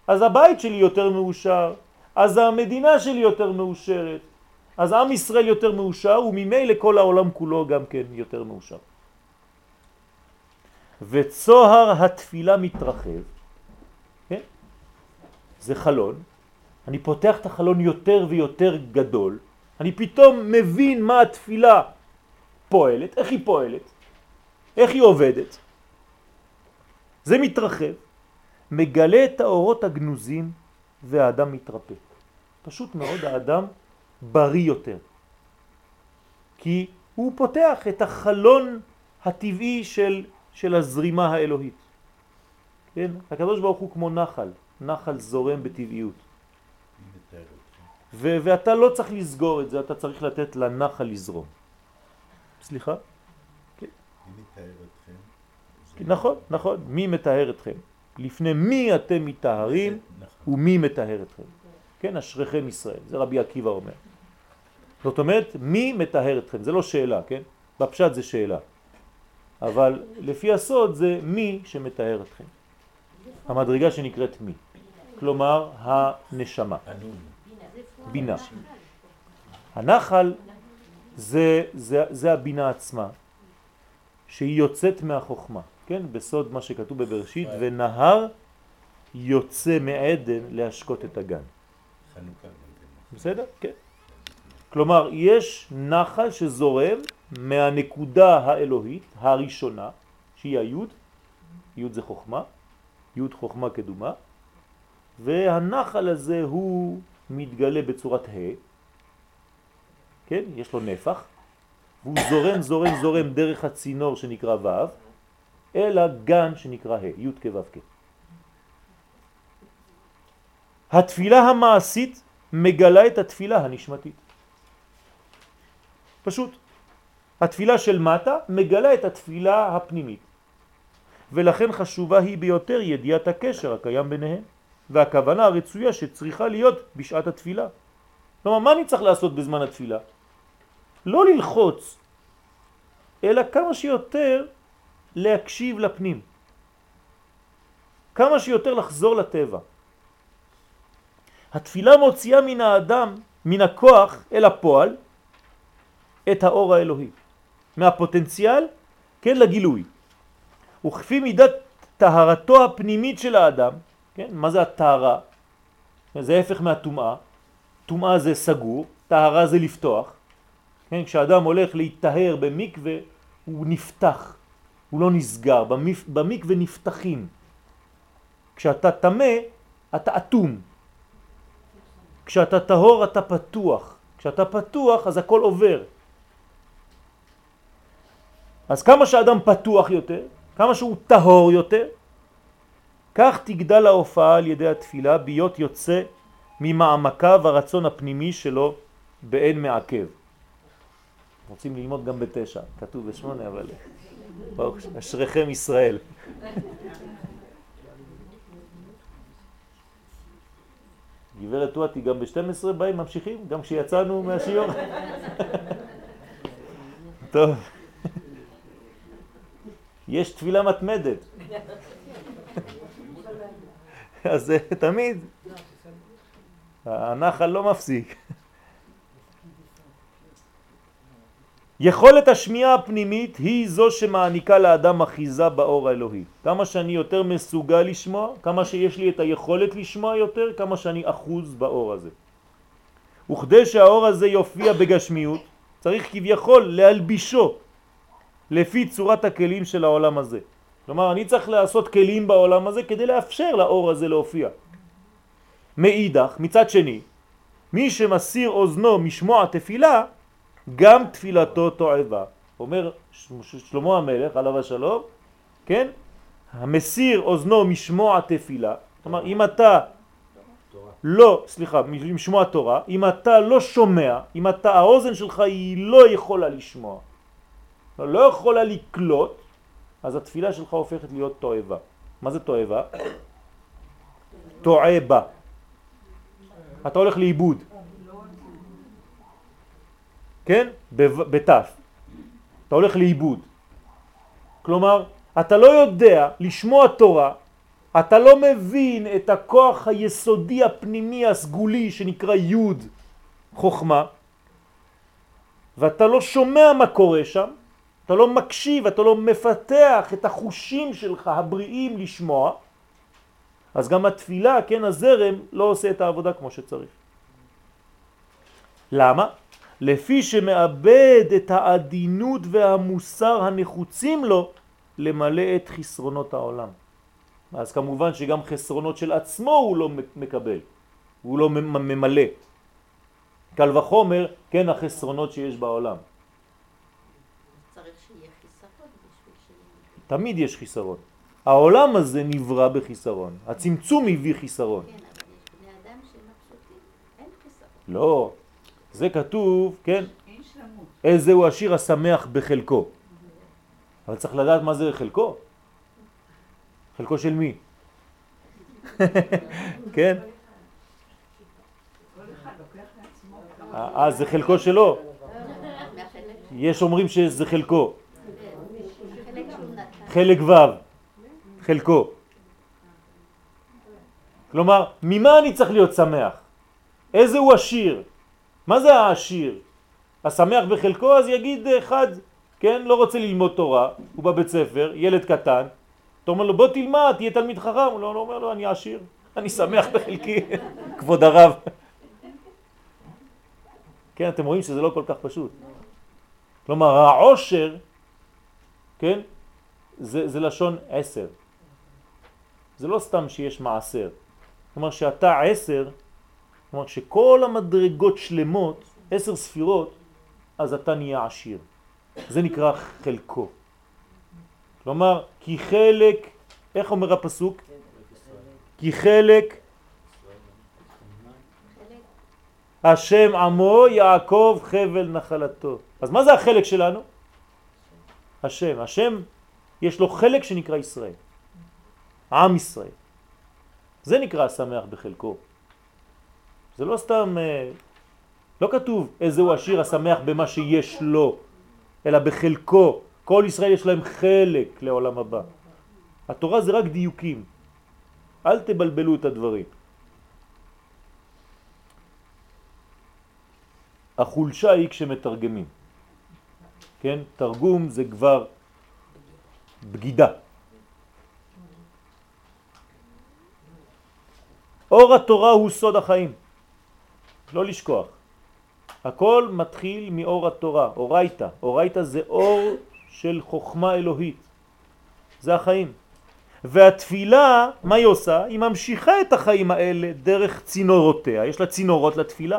אז הבית שלי יותר מאושר, אז המדינה שלי יותר מאושרת, אז עם ישראל יותר מאושר, וממילא כל העולם כולו גם כן יותר מאושר. וצוהר התפילה מתרחב? זה חלון, אני פותח את החלון יותר ויותר גדול, אני פתאום מבין מה התפילה פועלת, איך היא פועלת, איך היא עובדת. זה מתרחב, מגלה את האורות הגנוזים והאדם מתרפא. פשוט מאוד האדם בריא יותר. כי הוא פותח את החלון הטבעי של, של הזרימה האלוהית. כן? הקדוש הוא כמו נחל, נחל זורם בטבעיות. ו- ואתה לא צריך לסגור את זה, אתה צריך לתת לנחל לזרום. סליחה? כן. מי מתאר אתכם? כן, נכון, נכון. מי מתאר אתכם? לפני מי אתם מתארים נכון. ומי מתאר אתכם. כן, אשריכם ישראל, זה רבי עקיבא אומר. זאת אומרת, מי מתאר אתכם? זה לא שאלה, כן? בפשט זה שאלה. אבל לפי הסוד זה מי שמתאר אתכם. המדרגה שנקראת מי. כלומר, הנשמה. בינה. הנחל זה, זה, זה הבינה עצמה, שהיא יוצאת מהחוכמה, כן? בסוד מה שכתוב בבראשית, ונהר יוצא מעדן להשקות את הגן. חנוכה כן. בסדר? כן. כלומר, יש נחל שזורם מהנקודה האלוהית הראשונה, שהיא היוד, יוד זה חוכמה, יוד חוכמה קדומה, והנחל הזה הוא מתגלה בצורת ה', כן? יש לו נפח, והוא זורם, זורם, זורם דרך הצינור שנקרא ו', אל הגן שנקרא ה', י' כו' כ'. התפילה המעשית מגלה את התפילה הנשמתית. פשוט. התפילה של מטה מגלה את התפילה הפנימית. ולכן חשובה היא ביותר ידיעת הקשר הקיים ביניהם, והכוונה הרצויה שצריכה להיות בשעת התפילה. כלומר, מה אני צריך לעשות בזמן התפילה? לא ללחוץ, אלא כמה שיותר להקשיב לפנים. כמה שיותר לחזור לטבע. התפילה מוציאה מן האדם, מן הכוח אל הפועל, את האור האלוהי. מהפוטנציאל, כן, לגילוי. וכפי מידת טהרתו הפנימית של האדם, כן, מה זה הטהרה? זה ההפך מהטומאה. טומאה זה סגור, טהרה זה לפתוח. כן, כשאדם הולך להתטהר במקווה, הוא נפתח, הוא לא נסגר, במקווה נפתחים. כשאתה תמה, אתה אטום. כשאתה טהור אתה פתוח. כשאתה פתוח אז הכל עובר. אז כמה שאדם פתוח יותר, כמה שהוא טהור יותר, כך תגדל ההופעה על ידי התפילה ביות יוצא ממעמקיו הרצון הפנימי שלו באין מעכב. רוצים ללמוד גם בתשע, כתוב בשמונה, אבל ברוך אשריכם ישראל. גברת טואטי גם ב-12 באים, ממשיכים, גם כשיצאנו מהשיעור. טוב. יש תפילה מתמדת. אז זה תמיד, הנחל לא מפסיק. יכולת השמיעה הפנימית היא זו שמעניקה לאדם אחיזה באור האלוהי. כמה שאני יותר מסוגל לשמוע, כמה שיש לי את היכולת לשמוע יותר, כמה שאני אחוז באור הזה. וכדי שהאור הזה יופיע בגשמיות, צריך כביכול להלבישו לפי צורת הכלים של העולם הזה. כלומר, אני צריך לעשות כלים בעולם הזה כדי לאפשר לאור הזה להופיע. מאידך, מצד שני, מי שמסיר אוזנו משמוע תפילה, גם תפילתו תועבה. אומר שלמה המלך, עליו השלום, כן? המסיר אוזנו משמוע תפילה, כלומר אם אתה לא, סליחה, משמוע תורה, אם אתה לא שומע, אם אתה, האוזן שלך היא לא יכולה לשמוע, לא יכולה לקלוט, אז התפילה שלך הופכת להיות תועבה. מה זה תועבה? תועבה. אתה הולך לאיבוד. כן? בתף. אתה הולך לאיבוד. כלומר, אתה לא יודע לשמוע תורה, אתה לא מבין את הכוח היסודי הפנימי הסגולי שנקרא יוד חוכמה, ואתה לא שומע מה קורה שם, אתה לא מקשיב, אתה לא מפתח את החושים שלך הבריאים לשמוע, אז גם התפילה, כן, הזרם, לא עושה את העבודה כמו שצריך. למה? לפי שמאבד את העדינות והמוסר הנחוצים לו למלא את חסרונות העולם. אז כמובן שגם חסרונות של עצמו הוא לא מקבל, הוא לא ממלא. קל וחומר, כן, החסרונות שיש בעולם. צריך שיהיה חיסרון בשביל שיהיה... תמיד יש חיסרון. העולם הזה נברא בחיסרון, הצמצום הביא חיסרון. כן, אבל יש בני אדם שהם הפשוטים, אין חיסרון. לא, זה כתוב, כן, איזה הוא השיר השמח בחלקו. אבל צריך לדעת מה זה חלקו. חלקו של מי? כן? אה, זה חלקו שלו. יש אומרים שזה חלקו. חלק ו', חלקו. כלומר, ממה אני צריך להיות שמח? איזה הוא עשיר? מה זה העשיר? השמח בחלקו אז יגיד אחד, כן, לא רוצה ללמוד תורה, הוא בבית ספר, ילד קטן, אתה אומר לו בוא תלמד, תהיה תלמיד חכם, הוא לא, לא אומר לו אני עשיר, אני שמח בחלקי, כבוד הרב. כן, אתם רואים שזה לא כל כך פשוט. כלומר העושר, כן, זה, זה לשון עשר. זה לא סתם שיש מעשר. כלומר שאתה עשר, כלומר שכל המדרגות שלמות, עשר ספירות, אז אתה נהיה עשיר. זה נקרא חלקו. כלומר, כי חלק, איך אומר הפסוק? כי חלק השם עמו יעקב חבל נחלתו. אז מה זה החלק שלנו? השם. השם יש לו חלק שנקרא ישראל. עם ישראל. זה נקרא שמח בחלקו. זה לא סתם, אה, לא כתוב איזהו עשיר השמח במה שיש לו, אלא בחלקו. כל ישראל יש להם חלק לעולם הבא. התורה זה רק דיוקים. אל תבלבלו את הדברים. החולשה היא כשמתרגמים. כן? תרגום זה כבר בגידה. אור התורה הוא סוד החיים. לא לשכוח. הכל מתחיל מאור התורה, אורייתא. אורייתא זה אור של חוכמה אלוהית. זה החיים. והתפילה, מה היא עושה? היא ממשיכה את החיים האלה דרך צינורותיה. יש לה צינורות לתפילה.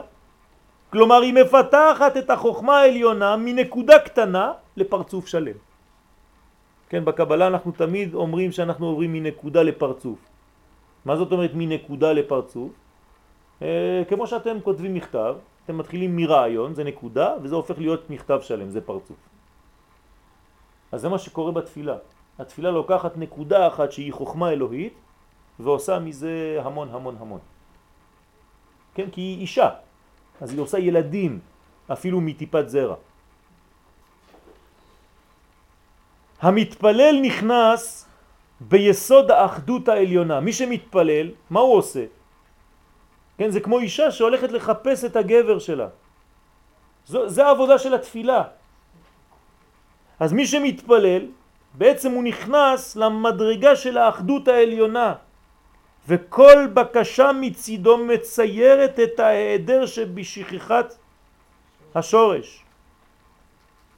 כלומר, היא מפתחת את החוכמה העליונה מנקודה קטנה לפרצוף שלם. כן, בקבלה אנחנו תמיד אומרים שאנחנו עוברים מנקודה לפרצוף. מה זאת אומרת מנקודה לפרצוף? אה, כמו שאתם כותבים מכתב, אתם מתחילים מרעיון, זה נקודה, וזה הופך להיות מכתב שלם, זה פרצוף. אז זה מה שקורה בתפילה. התפילה לוקחת נקודה אחת שהיא חוכמה אלוהית, ועושה מזה המון המון המון. כן? כי היא אישה, אז היא עושה ילדים, אפילו מטיפת זרע. המתפלל נכנס ביסוד האחדות העליונה. מי שמתפלל, מה הוא עושה? כן, זה כמו אישה שהולכת לחפש את הגבר שלה. זו, זה העבודה של התפילה. אז מי שמתפלל, בעצם הוא נכנס למדרגה של האחדות העליונה, וכל בקשה מצידו מציירת את ההיעדר שבשכחת השורש.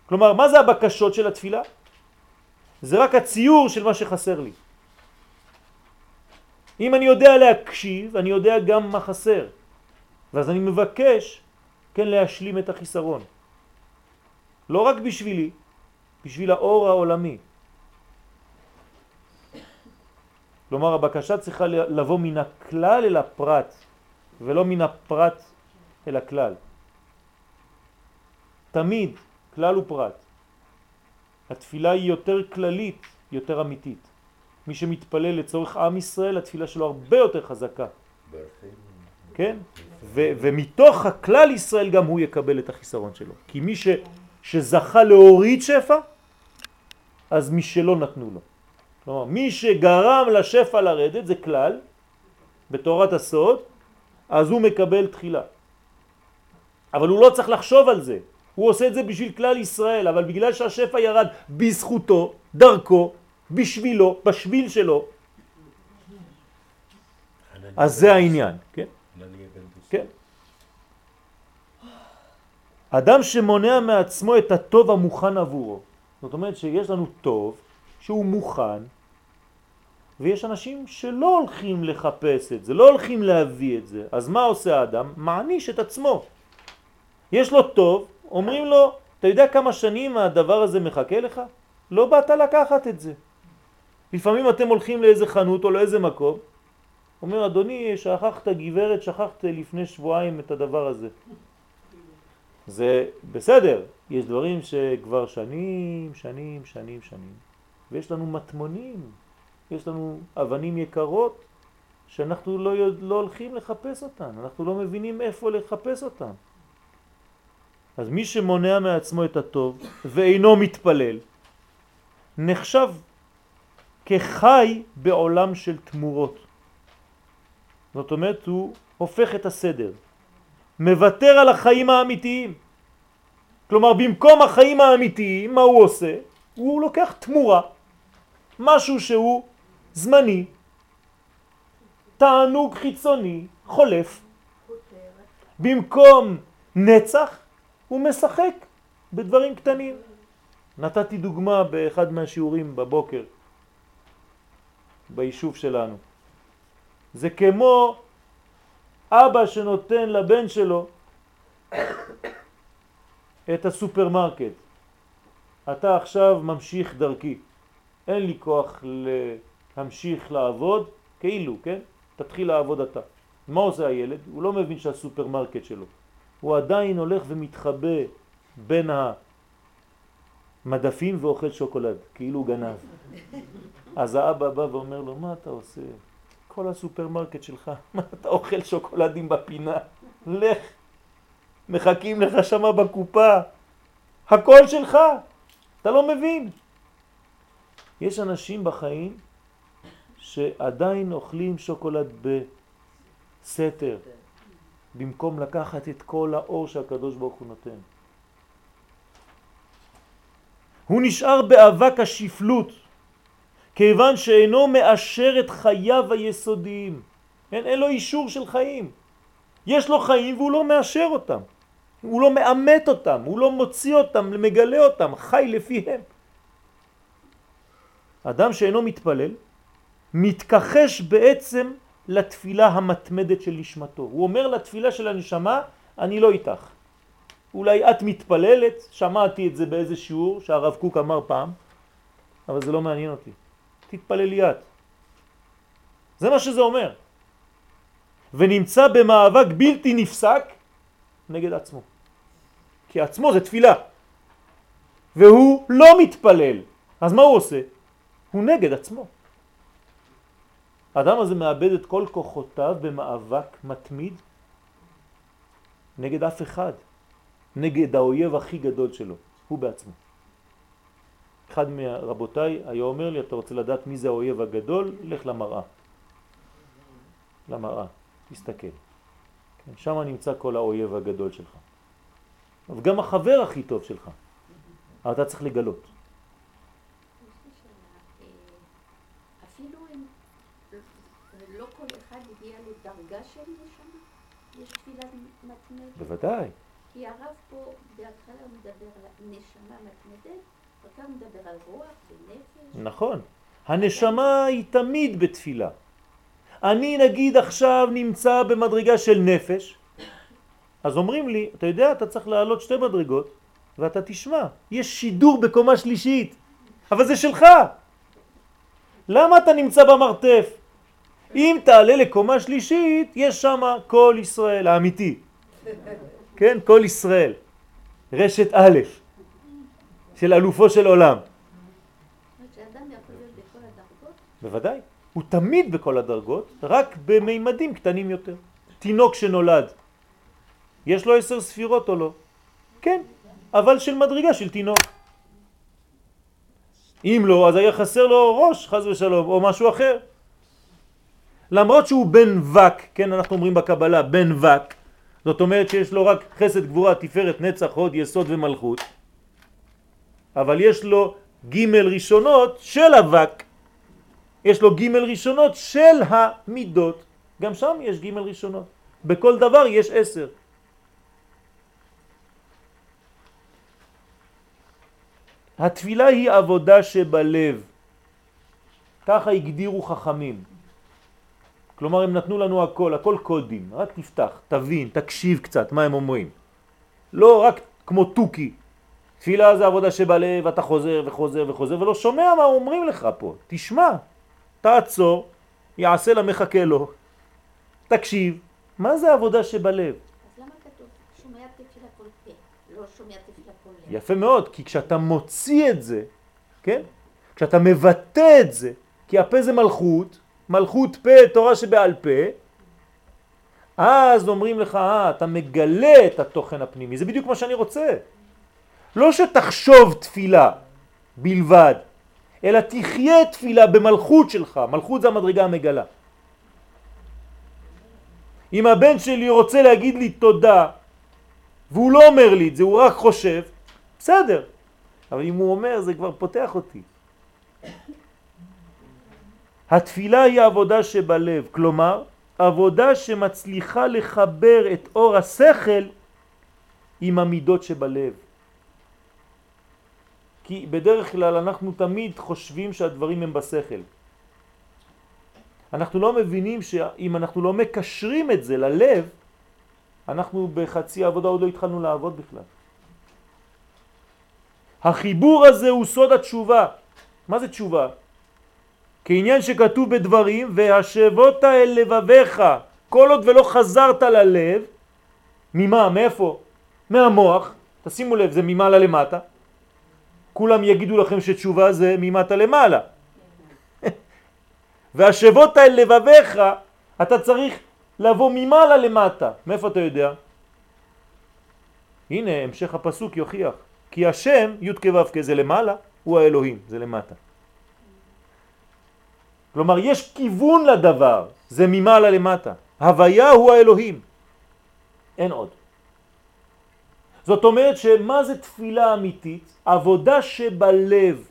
כלומר, מה זה הבקשות של התפילה? זה רק הציור של מה שחסר לי. אם אני יודע להקשיב, אני יודע גם מה חסר. ואז אני מבקש, כן, להשלים את החיסרון. לא רק בשבילי, בשביל האור העולמי. כלומר, הבקשה צריכה לבוא מן הכלל אל הפרט, ולא מן הפרט אל הכלל. תמיד, כלל ופרט. התפילה היא יותר כללית, יותר אמיתית. מי שמתפלל לצורך עם ישראל, התפילה שלו הרבה יותר חזקה. כן? ומתוך הכלל ישראל גם הוא יקבל את החיסרון שלו. כי מי ש- שזכה להוריד שפע, אז מי שלא נתנו לו. כלומר, מי שגרם לשפע לרדת, זה כלל, בתורת הסוד, אז הוא מקבל תחילה. אבל הוא לא צריך לחשוב על זה. הוא עושה את זה בשביל כלל ישראל, אבל בגלל שהשפע ירד בזכותו, דרכו, בשבילו, בשביל שלו, אז זה העניין, כן? כן. אדם שמונע מעצמו את הטוב המוכן עבורו. זאת אומרת שיש לנו טוב שהוא מוכן, ויש אנשים שלא הולכים לחפש את זה, לא הולכים להביא את זה. אז מה עושה האדם? מעניש את עצמו. יש לו טוב, אומרים לו, אתה יודע כמה שנים הדבר הזה מחכה לך? לא באת לקחת את זה. לפעמים אתם הולכים לאיזה חנות או לאיזה מקום, אומר, אדוני, שכחת גברת, שכחת לפני שבועיים את הדבר הזה. זה בסדר, יש דברים שכבר שנים, שנים, שנים, שנים, ויש לנו מטמונים, יש לנו אבנים יקרות שאנחנו לא, לא הולכים לחפש אותן, אנחנו לא מבינים איפה לחפש אותן. אז מי שמונע מעצמו את הטוב ואינו מתפלל, נחשב כחי בעולם של תמורות. זאת אומרת, הוא הופך את הסדר, מוותר על החיים האמיתיים. כלומר, במקום החיים האמיתיים, מה הוא עושה? הוא לוקח תמורה, משהו שהוא זמני, תענוג חיצוני, חולף. במקום נצח, הוא משחק בדברים קטנים. נתתי דוגמה באחד מהשיעורים בבוקר ביישוב שלנו. זה כמו אבא שנותן לבן שלו את הסופרמרקט. אתה עכשיו ממשיך דרכי. אין לי כוח להמשיך לעבוד, כאילו, כן? תתחיל לעבוד אתה. מה עושה הילד? הוא לא מבין שהסופרמרקט שלו. הוא עדיין הולך ומתחבא בין המדפים ואוכל שוקולד, כאילו הוא גנב. אז האבא בא ואומר לו, מה אתה עושה? כל הסופרמרקט שלך, מה אתה אוכל שוקולדים בפינה? לך, מחכים לך שמה בקופה, הכל שלך, אתה לא מבין. יש אנשים בחיים שעדיין אוכלים שוקולד בסתר, במקום לקחת את כל האור שהקדוש ברוך הוא נותן. הוא נשאר באבק השפלות, כיוון שאינו מאשר את חייו היסודיים. אין, אין לו אישור של חיים. יש לו חיים והוא לא מאשר אותם. הוא לא מאמת אותם, הוא לא מוציא אותם, מגלה אותם, חי לפיהם. אדם שאינו מתפלל, מתכחש בעצם לתפילה המתמדת של נשמתו. הוא אומר לתפילה של הנשמה, אני לא איתך. אולי את מתפללת, שמעתי את זה באיזה שיעור שהרב קוק אמר פעם, אבל זה לא מעניין אותי. תתפללי את. זה מה שזה אומר. ונמצא במאבק בלתי נפסק נגד עצמו. כי עצמו זה תפילה. והוא לא מתפלל. אז מה הוא עושה? הוא נגד עצמו. האדם הזה מאבד את כל כוחותיו במאבק מתמיד נגד אף אחד, נגד האויב הכי גדול שלו, הוא בעצמו. אחד מרבותיי היה אומר לי, אתה רוצה לדעת מי זה האויב הגדול? לך למראה. למראה, תסתכל. כן, שם נמצא כל האויב הגדול שלך. וגם החבר הכי טוב שלך. אתה צריך לגלות. יש לי שאלה, אה, אפילו אם לא כל אחד לדרגה של נשמה, יש תפילה מתמדת. בוודאי. כי הרב פה בהתחלה הוא מדבר על נשמה מתמדת, וכאן הוא מדבר על רוח ונפש. נכון. הנשמה היא תמיד בתפילה. אני נגיד עכשיו נמצא במדרגה של נפש, אז אומרים לי, אתה יודע, אתה צריך לעלות שתי מדרגות, ואתה תשמע, יש שידור בקומה שלישית, אבל זה שלך. למה אתה נמצא במרתף? אם תעלה לקומה שלישית, יש שם כל ישראל האמיתי. כן? כל ישראל. רשת א' של אלופו של עולם. בוודאי. הוא תמיד בכל הדרגות, רק במימדים קטנים יותר. תינוק שנולד, יש לו עשר ספירות או לא? כן, אבל של מדרגה של תינוק. אם לא, אז היה חסר לו ראש, חז ושלום, או משהו אחר. למרות שהוא בן וק, כן, אנחנו אומרים בקבלה, בן וק, זאת אומרת שיש לו רק חסד גבורה, תפארת, נצח, הוד, יסוד ומלכות, אבל יש לו ג' ראשונות של אבק, יש לו ג' ראשונות של המידות, גם שם יש ג' ראשונות, בכל דבר יש עשר. התפילה היא עבודה שבלב, ככה הגדירו חכמים. כלומר הם נתנו לנו הכל, הכל קודים, רק תפתח, תבין, תקשיב קצת מה הם אומרים. לא רק כמו תוכי, תפילה זה עבודה שבלב, אתה חוזר וחוזר וחוזר ולא שומע מה אומרים לך פה, תשמע, תעצור, יעשה לה מחכה לו, תקשיב, מה זה עבודה שבלב? אז למה כתוב שומע תפילה כל פה, לא שומע תפילה כל לב? יפה מאוד, כי כשאתה מוציא את זה, כן? כשאתה מבטא את זה, כי הפה זה מלכות, מלכות פה, תורה שבעל פה, אז אומרים לך, אה, אתה מגלה את התוכן הפנימי, זה בדיוק מה שאני רוצה. לא שתחשוב תפילה בלבד, אלא תחיה תפילה במלכות שלך, מלכות זה המדרגה המגלה. אם הבן שלי רוצה להגיד לי תודה, והוא לא אומר לי את זה, הוא רק חושב, בסדר. אבל אם הוא אומר, זה כבר פותח אותי. התפילה היא עבודה שבלב, כלומר, עבודה שמצליחה לחבר את אור השכל עם המידות שבלב. כי בדרך כלל אנחנו תמיד חושבים שהדברים הם בשכל. אנחנו לא מבינים שאם אנחנו לא מקשרים את זה ללב, אנחנו בחצי עבודה עוד לא התחלנו לעבוד בכלל. החיבור הזה הוא סוד התשובה. מה זה תשובה? כעניין שכתוב בדברים, והשבות אל לבביך, כל עוד ולא חזרת ללב, ממה? מאיפה? מהמוח, תשימו לב, זה ממעלה למטה. כולם יגידו לכם שתשובה זה ממטה למעלה. והשבות אל לבביך, אתה צריך לבוא ממעלה למטה. מאיפה אתה יודע? הנה, המשך הפסוק יוכיח. כי השם, י' כו' כזה למעלה, הוא האלוהים, זה למטה. כלומר, יש כיוון לדבר, זה ממעלה למטה. הוויה הוא האלוהים. אין עוד. זאת אומרת שמה זה תפילה אמיתית? עבודה שבלב.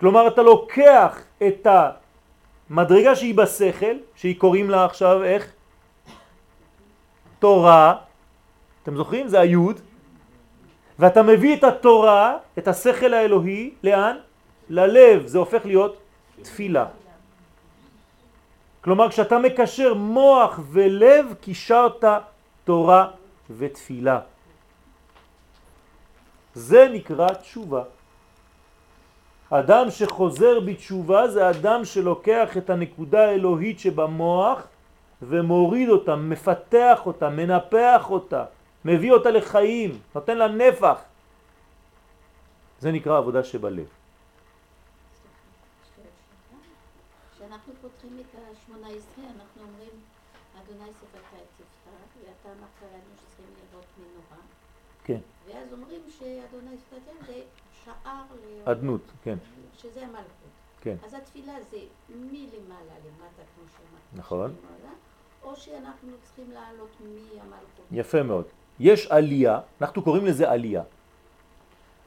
כלומר, אתה לוקח את המדרגה שהיא בשכל, שהיא קוראים לה עכשיו איך? תורה, אתם זוכרים? זה היוד, ואתה מביא את התורה, את השכל האלוהי, לאן? ללב, זה הופך להיות תפילה. כלומר, כשאתה מקשר מוח ולב, קישרת תורה ותפילה. זה נקרא תשובה. אדם שחוזר בתשובה זה אדם שלוקח את הנקודה האלוהית שבמוח ומוריד אותה, מפתח אותה, מנפח אותה, מביא אותה לחיים, נותן לה נפח. זה נקרא עבודה שבלב. כשאנחנו פותחים את השמונה עשרה, אנחנו אומרים, אדוני ספקה את צפתך, ואתה אמרת לנו כן. ואז אומרים שאדוני סתתיו זה שער ל... אדנות, כן, שזה המלכות. כן. אז התפילה זה מלמעלה למטה, כמו שאמרת. נכון. או שאנחנו צריכים לעלות מהמלכות. יפה מאוד. יש עלייה, אנחנו קוראים לזה עלייה.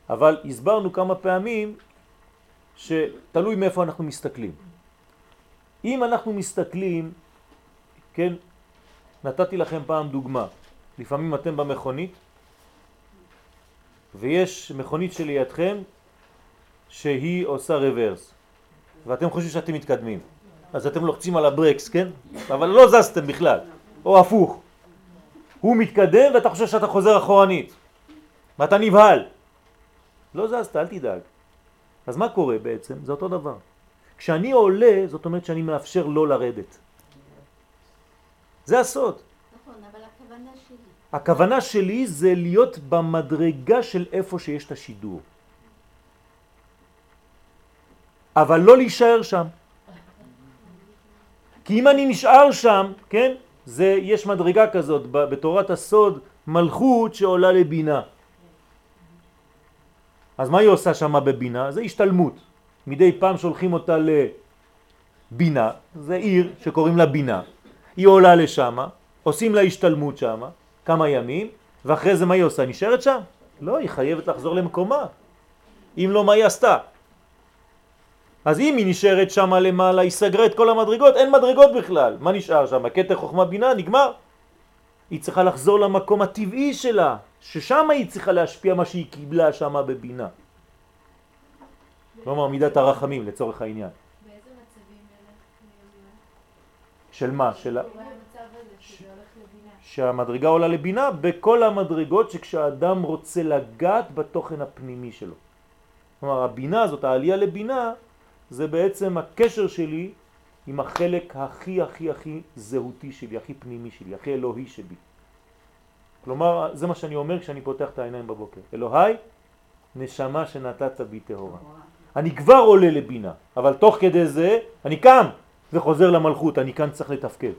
אבל הסברנו כמה פעמים שתלוי מאיפה אנחנו מסתכלים. אם אנחנו מסתכלים, כן, נתתי לכם פעם דוגמה, לפעמים אתם במכונית ויש מכונית שלידכם שהיא עושה רוורס ואתם חושבים שאתם מתקדמים. אז אתם לוחצים על הברקס, כן? אבל לא זזתם בכלל, או הפוך. הוא מתקדם ואתה חושב שאתה חוזר אחורנית ואתה נבהל. לא זזת, אל תדאג. אז מה קורה בעצם? זה אותו דבר כשאני עולה, זאת אומרת שאני מאפשר לא לרדת זה הסוד נכון, אבל הכוונה שלי, הכוונה שלי זה להיות במדרגה של איפה שיש את השידור. אבל לא להישאר שם. כי אם אני נשאר שם, כן, זה, יש מדרגה כזאת בתורת הסוד, מלכות שעולה לבינה. אז מה היא עושה שם בבינה? זה השתלמות. מדי פעם שולחים אותה לבינה, זה עיר שקוראים לה בינה. היא עולה לשם, עושים לה השתלמות שם, כמה ימים, ואחרי זה מה היא עושה? נשארת שם? לא, היא חייבת לחזור למקומה. אם לא, מה היא עשתה? אז אם היא נשארת שם למעלה, היא סגרה את כל המדרגות, אין מדרגות בכלל. מה נשאר שם? כתר חוכמה בינה, נגמר. היא צריכה לחזור למקום הטבעי שלה, ששם היא צריכה להשפיע מה שהיא קיבלה שם בבינה. כלומר מידת הרחמים לצורך העניין. באיזה מצבים? של מה? של ה... שהמדרגה עולה לבינה בכל המדרגות שכשהאדם רוצה לגעת בתוכן הפנימי שלו. כלומר, הבינה הזאת, העלייה לבינה, זה בעצם הקשר שלי עם החלק הכי הכי הכי זהותי שלי, הכי פנימי שלי, הכי אלוהי שבי. כלומר, זה מה שאני אומר כשאני פותח את העיניים בבוקר. אלוהי, נשמה שנתת בי טהורה. אני כבר עולה לבינה, אבל תוך כדי זה אני קם וחוזר למלכות, אני כאן צריך לתפקד.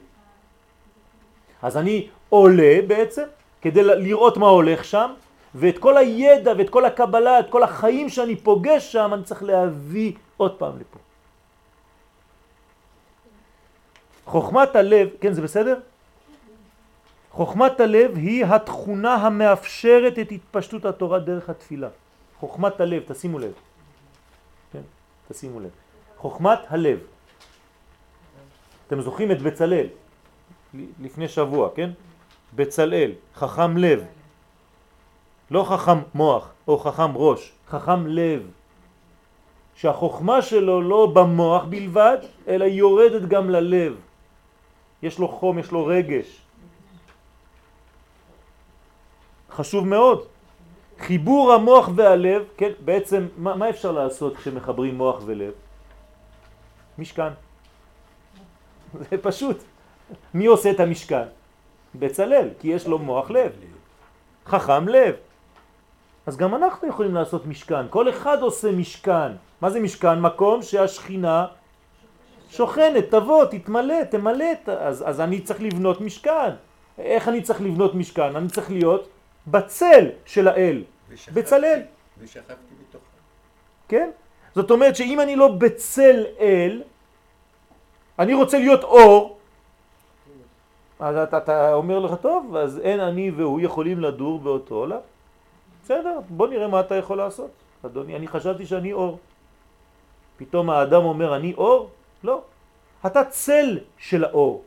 אז אני עולה בעצם כדי לראות מה הולך שם, ואת כל הידע ואת כל הקבלה, את כל החיים שאני פוגש שם, אני צריך להביא עוד פעם לפה. חוכמת הלב, כן זה בסדר? חוכמת הלב היא התכונה המאפשרת את התפשטות התורה דרך התפילה. חוכמת הלב, תשימו לב. תשימו לב. חוכמת הלב. אתם זוכרים את בצלאל, לפני שבוע, כן? בצלאל, חכם לב. לא חכם מוח או חכם ראש, חכם לב. שהחוכמה שלו לא במוח בלבד, אלא יורדת גם ללב. יש לו חום, יש לו רגש. חשוב מאוד. חיבור המוח והלב, כן, בעצם מה, מה אפשר לעשות כשמחברים מוח ולב? משכן. זה פשוט. מי עושה את המשכן? בצלאל, כי יש לו מוח לב. חכם לב. אז גם אנחנו יכולים לעשות משכן. כל אחד עושה משכן. מה זה משכן? מקום שהשכינה שוכנת, תבוא, תתמלא, תמלא. אז, אז אני צריך לבנות משכן. איך אני צריך לבנות משכן? אני צריך להיות בצל של האל, בצלאל. ושכבתי בתוכה. כן? זאת אומרת שאם אני לא בצל אל, אני רוצה להיות אור, אז אתה, אתה אומר לך, טוב, אז אין אני והוא יכולים לדור באותו עולם. בסדר, בוא נראה מה אתה יכול לעשות. אדוני, אני חשבתי שאני אור. פתאום האדם אומר, אני אור? לא. אתה צל של האור.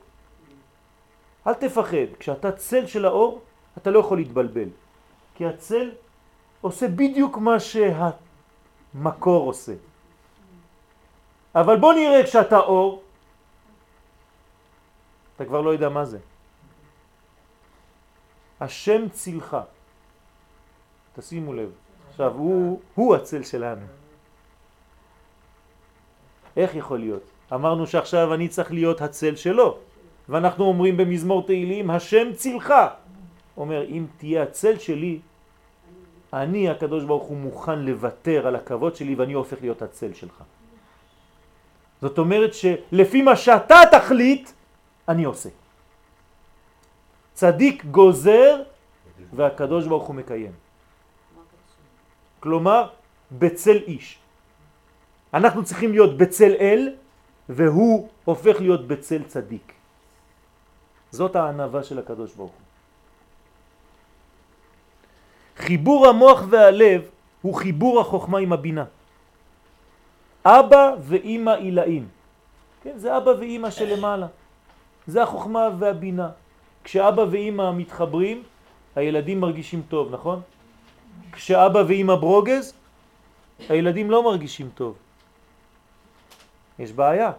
אל תפחד, כשאתה צל של האור, אתה לא יכול להתבלבל. כי הצל עושה בדיוק מה שהמקור עושה. אבל בוא נראה כשאתה אור, אתה כבר לא יודע מה זה. השם צילך. תשימו לב. עכשיו, הוא, הוא הצל שלנו. איך יכול להיות? אמרנו שעכשיו אני צריך להיות הצל שלו, ואנחנו אומרים במזמור תהילים, השם צילך. אומר, אם תהיה הצל שלי, אני, הקדוש ברוך הוא, מוכן לוותר על הכבוד שלי ואני הופך להיות הצל שלך. זאת אומרת שלפי מה שאתה תחליט, אני עושה. צדיק גוזר והקדוש ברוך הוא מקיים. כלומר בצל איש. אנחנו צריכים להיות בצל אל והוא הופך להיות בצל צדיק. זאת הענבה של הקדוש ברוך הוא. חיבור המוח והלב הוא חיבור החוכמה עם הבינה. אבא ואימא עילאים. כן, זה אבא ואימא שלמעלה. זה החוכמה והבינה. כשאבא ואימא מתחברים, הילדים מרגישים טוב, נכון? כשאבא ואימא ברוגז, הילדים לא מרגישים טוב. יש בעיה.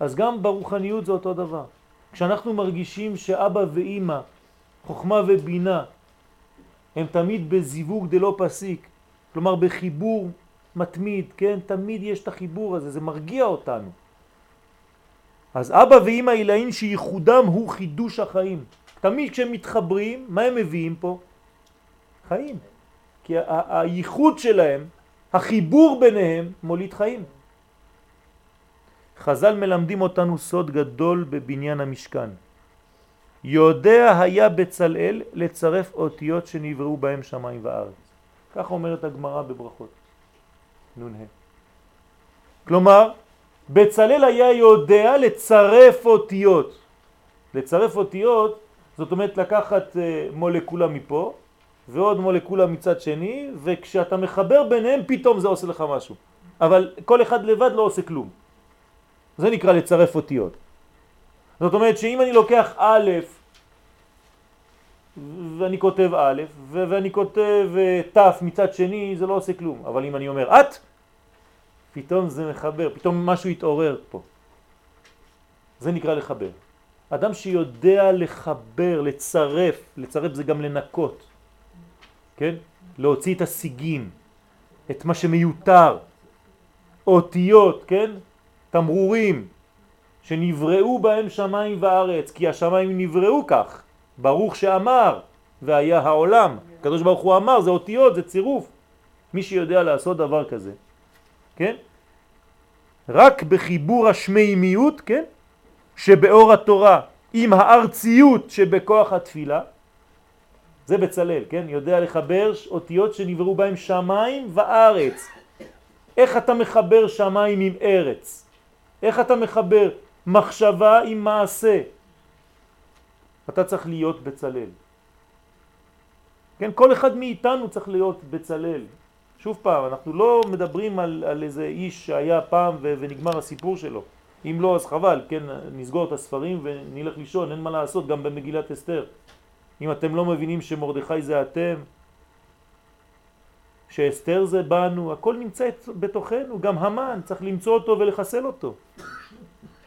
אז גם ברוחניות זה אותו דבר. כשאנחנו מרגישים שאבא ואימא, חוכמה ובינה, הם תמיד בזיווג דלא פסיק, כלומר בחיבור מתמיד, כן? תמיד יש את החיבור הזה, זה מרגיע אותנו. אז אבא ואמא עילאים שייחודם הוא חידוש החיים. תמיד כשהם מתחברים, מה הם מביאים פה? חיים. כי הייחוד שלהם, החיבור ביניהם, מוליד חיים. חז"ל מלמדים אותנו סוד גדול בבניין המשכן. יודע היה בצלאל לצרף אותיות שנבראו בהם שמיים וארץ. כך אומרת הגמרא בברכות. נ"ה. כלומר, בצלאל היה יודע לצרף אותיות. לצרף אותיות, זאת אומרת לקחת אה, מולקולה מפה ועוד מולקולה מצד שני, וכשאתה מחבר ביניהם פתאום זה עושה לך משהו. אבל כל אחד לבד לא עושה כלום. זה נקרא לצרף אותיות. זאת אומרת שאם אני לוקח א' ואני כותב א' ואני כותב אה, ת' מצד שני זה לא עושה כלום, אבל אם אני אומר את, פתאום זה מחבר, פתאום משהו יתעורר פה. זה נקרא לחבר. אדם שיודע לחבר, לצרף, לצרף זה גם לנקות, כן? להוציא את הסיגים, את מה שמיותר, אותיות, כן? תמרורים שנבראו בהם שמיים וארץ, כי השמיים נבראו כך, ברוך שאמר והיה העולם. הקדוש ברוך הוא אמר, זה אותיות, זה צירוף. מי שיודע לעשות דבר כזה, כן? רק בחיבור השמימיות, כן? שבאור התורה עם הארציות שבכוח התפילה, זה בצלל, כן? יודע לחבר אותיות שנבראו בהם שמיים וארץ. איך אתה מחבר שמיים עם ארץ? איך אתה מחבר מחשבה עם מעשה? אתה צריך להיות בצלל. כן, כל אחד מאיתנו צריך להיות בצלל. שוב פעם, אנחנו לא מדברים על, על איזה איש שהיה פעם ו, ונגמר הסיפור שלו. אם לא, אז חבל, כן, נסגור את הספרים ונלך לישון, אין מה לעשות, גם במגילת אסתר. אם אתם לא מבינים שמרדכי זה אתם, שאסתר זה בנו, הכל נמצא בתוכנו, גם המן, צריך למצוא אותו ולחסל אותו.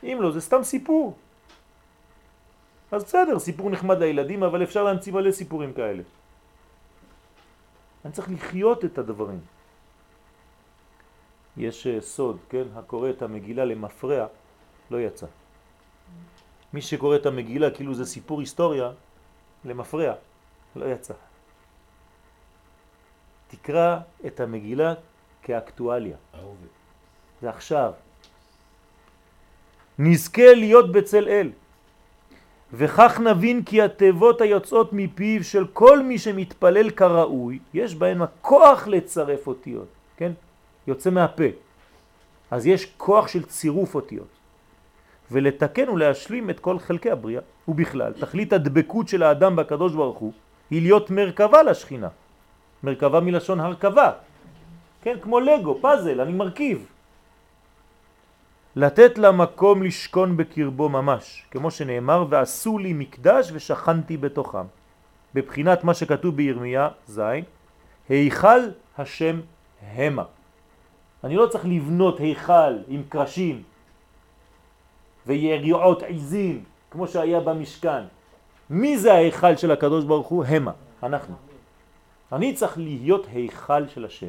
אם לא, זה סתם סיפור. אז בסדר, סיפור נחמד לילדים, אבל אפשר להמציא מלא סיפורים כאלה. אני צריך לחיות את הדברים. יש אה, סוד, כן? הקורא את המגילה למפרע לא יצא. מי שקורא את המגילה כאילו זה סיפור היסטוריה, למפרע לא יצא. תקרא את המגילה כאקטואליה. זה עכשיו. נזכה להיות בצל אל. וכך נבין כי התיבות היוצאות מפיו של כל מי שמתפלל כראוי, יש בהן הכוח לצרף אותיות, כן? יוצא מהפה. אז יש כוח של צירוף אותיות. ולתקן ולהשלים את כל חלקי הבריאה. ובכלל, תכלית הדבקות של האדם בקדוש ברוך הוא היא להיות מרכבה לשכינה. מרכבה מלשון הרכבה. כן, כמו לגו, פאזל, אני מרכיב. לתת לה מקום לשכון בקרבו ממש, כמו שנאמר, ועשו לי מקדש ושכנתי בתוכם. בבחינת מה שכתוב בירמיה זין, היכל השם המה. אני לא צריך לבנות היכל עם קרשים ויריעות עיזים, כמו שהיה במשכן. מי זה ההיכל של הקדוש ברוך הוא? המה, אנחנו. אני צריך להיות היכל של השם.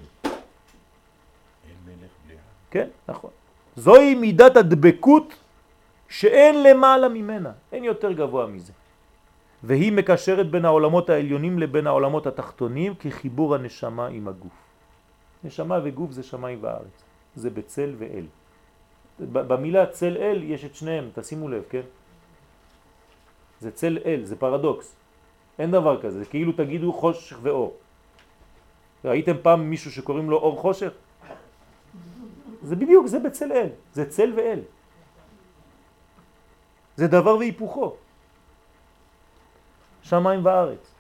כן, נכון. זוהי מידת הדבקות שאין למעלה ממנה, אין יותר גבוה מזה. והיא מקשרת בין העולמות העליונים לבין העולמות התחתונים כחיבור הנשמה עם הגוף. נשמה וגוף זה שמיים וארץ, זה בצל ואל. במילה צל אל יש את שניהם, תשימו לב, כן? זה צל אל, זה פרדוקס. אין דבר כזה, זה כאילו תגידו חושך ואור. ראיתם פעם מישהו שקוראים לו אור חושך? זה בדיוק, זה בצל אל, זה צל ואל. זה דבר והיפוכו. שמיים וארץ.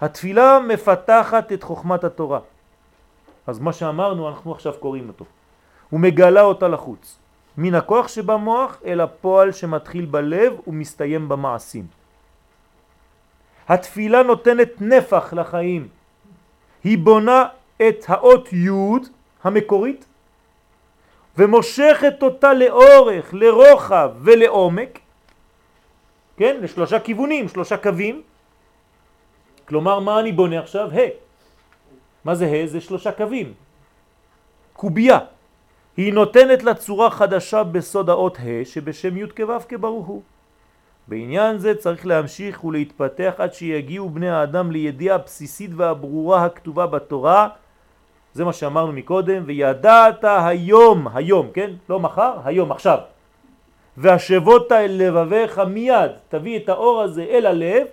התפילה מפתחת את חוכמת התורה. אז מה שאמרנו, אנחנו עכשיו קוראים אותו. ומגלה אותה לחוץ. מן הכוח שבמוח אל הפועל שמתחיל בלב ומסתיים במעשים. התפילה נותנת נפח לחיים. היא בונה את האות י' המקורית ומושכת אותה לאורך, לרוחב ולעומק, כן? לשלושה כיוונים, שלושה קווים. כלומר, מה אני בונה עכשיו? ה'. מה זה ה'? זה שלושה קווים. קובייה. היא נותנת לה צורה חדשה בסוד האות ה' שבשם י' כו' כברוך הוא. בעניין זה צריך להמשיך ולהתפתח עד שיגיעו בני האדם לידיעה הבסיסית והברורה הכתובה בתורה. זה מה שאמרנו מקודם, וידעת היום, היום, כן? לא מחר, היום, עכשיו. והשבות אל לבביך מיד, תביא את האור הזה אל הלב,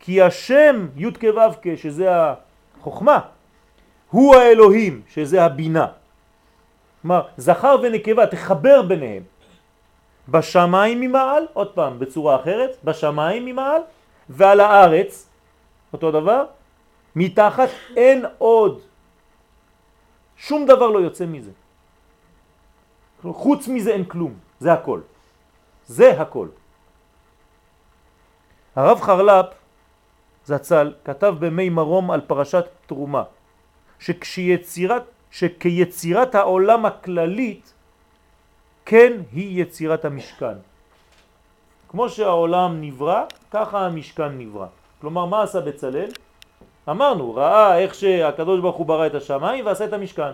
כי השם י' כו' שזה החוכמה, הוא האלוהים, שזה הבינה. כלומר, זכר ונקבה, תחבר ביניהם. בשמיים ממעל, עוד פעם, בצורה אחרת, בשמיים ממעל, ועל הארץ, אותו דבר, מתחת אין עוד. שום דבר לא יוצא מזה. חוץ מזה אין כלום, זה הכל. זה הכל. הרב חרל"פ זצ"ל כתב במי מרום על פרשת תרומה, שכשיצירת, שכיצירת העולם הכללית כן היא יצירת המשכן. כמו שהעולם נברא, ככה המשכן נברא. כלומר, מה עשה בצלאל? אמרנו, ראה איך שהקדוש ברוך הוא ברא את השמיים ועשה את המשכן.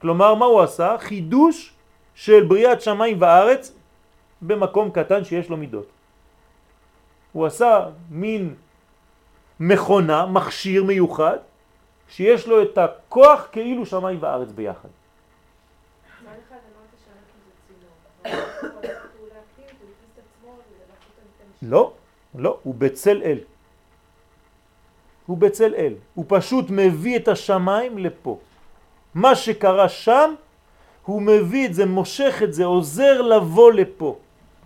כלומר, מה הוא עשה? חידוש של בריאת שמיים וארץ במקום קטן שיש לו מידות. הוא עשה מין מכונה, מכשיר מיוחד, שיש לו את הכוח כאילו שמיים וארץ ביחד. לא, לא, הוא בצל אל. הוא בצל אל. הוא פשוט מביא את השמיים לפה. מה שקרה שם, הוא מביא את זה, מושך את זה, עוזר לבוא לפה,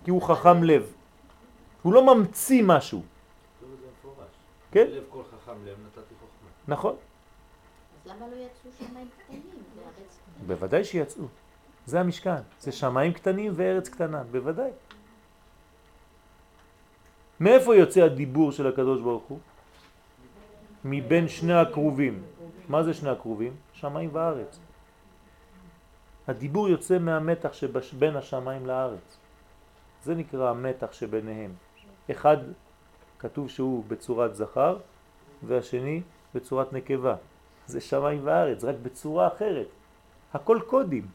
כי הוא חכם לב. הוא לא ממציא משהו. כן? לב כל חכם לב נתתי חוכמה. נכון? אז למה לא יצאו שמיים קטנים? בוודאי שיצאו. זה המשכן. זה שמיים קטנים וארץ קטנה, בוודאי. מאיפה יוצא הדיבור של הקדוש ברוך הוא? מבין שני הקרובים. מה זה שני הקרובים? שמיים וארץ. הדיבור יוצא מהמתח שבין השמיים לארץ. זה נקרא המתח שביניהם. אחד כתוב שהוא בצורת זכר והשני בצורת נקבה. זה שמיים וארץ, רק בצורה אחרת. הכל קודים.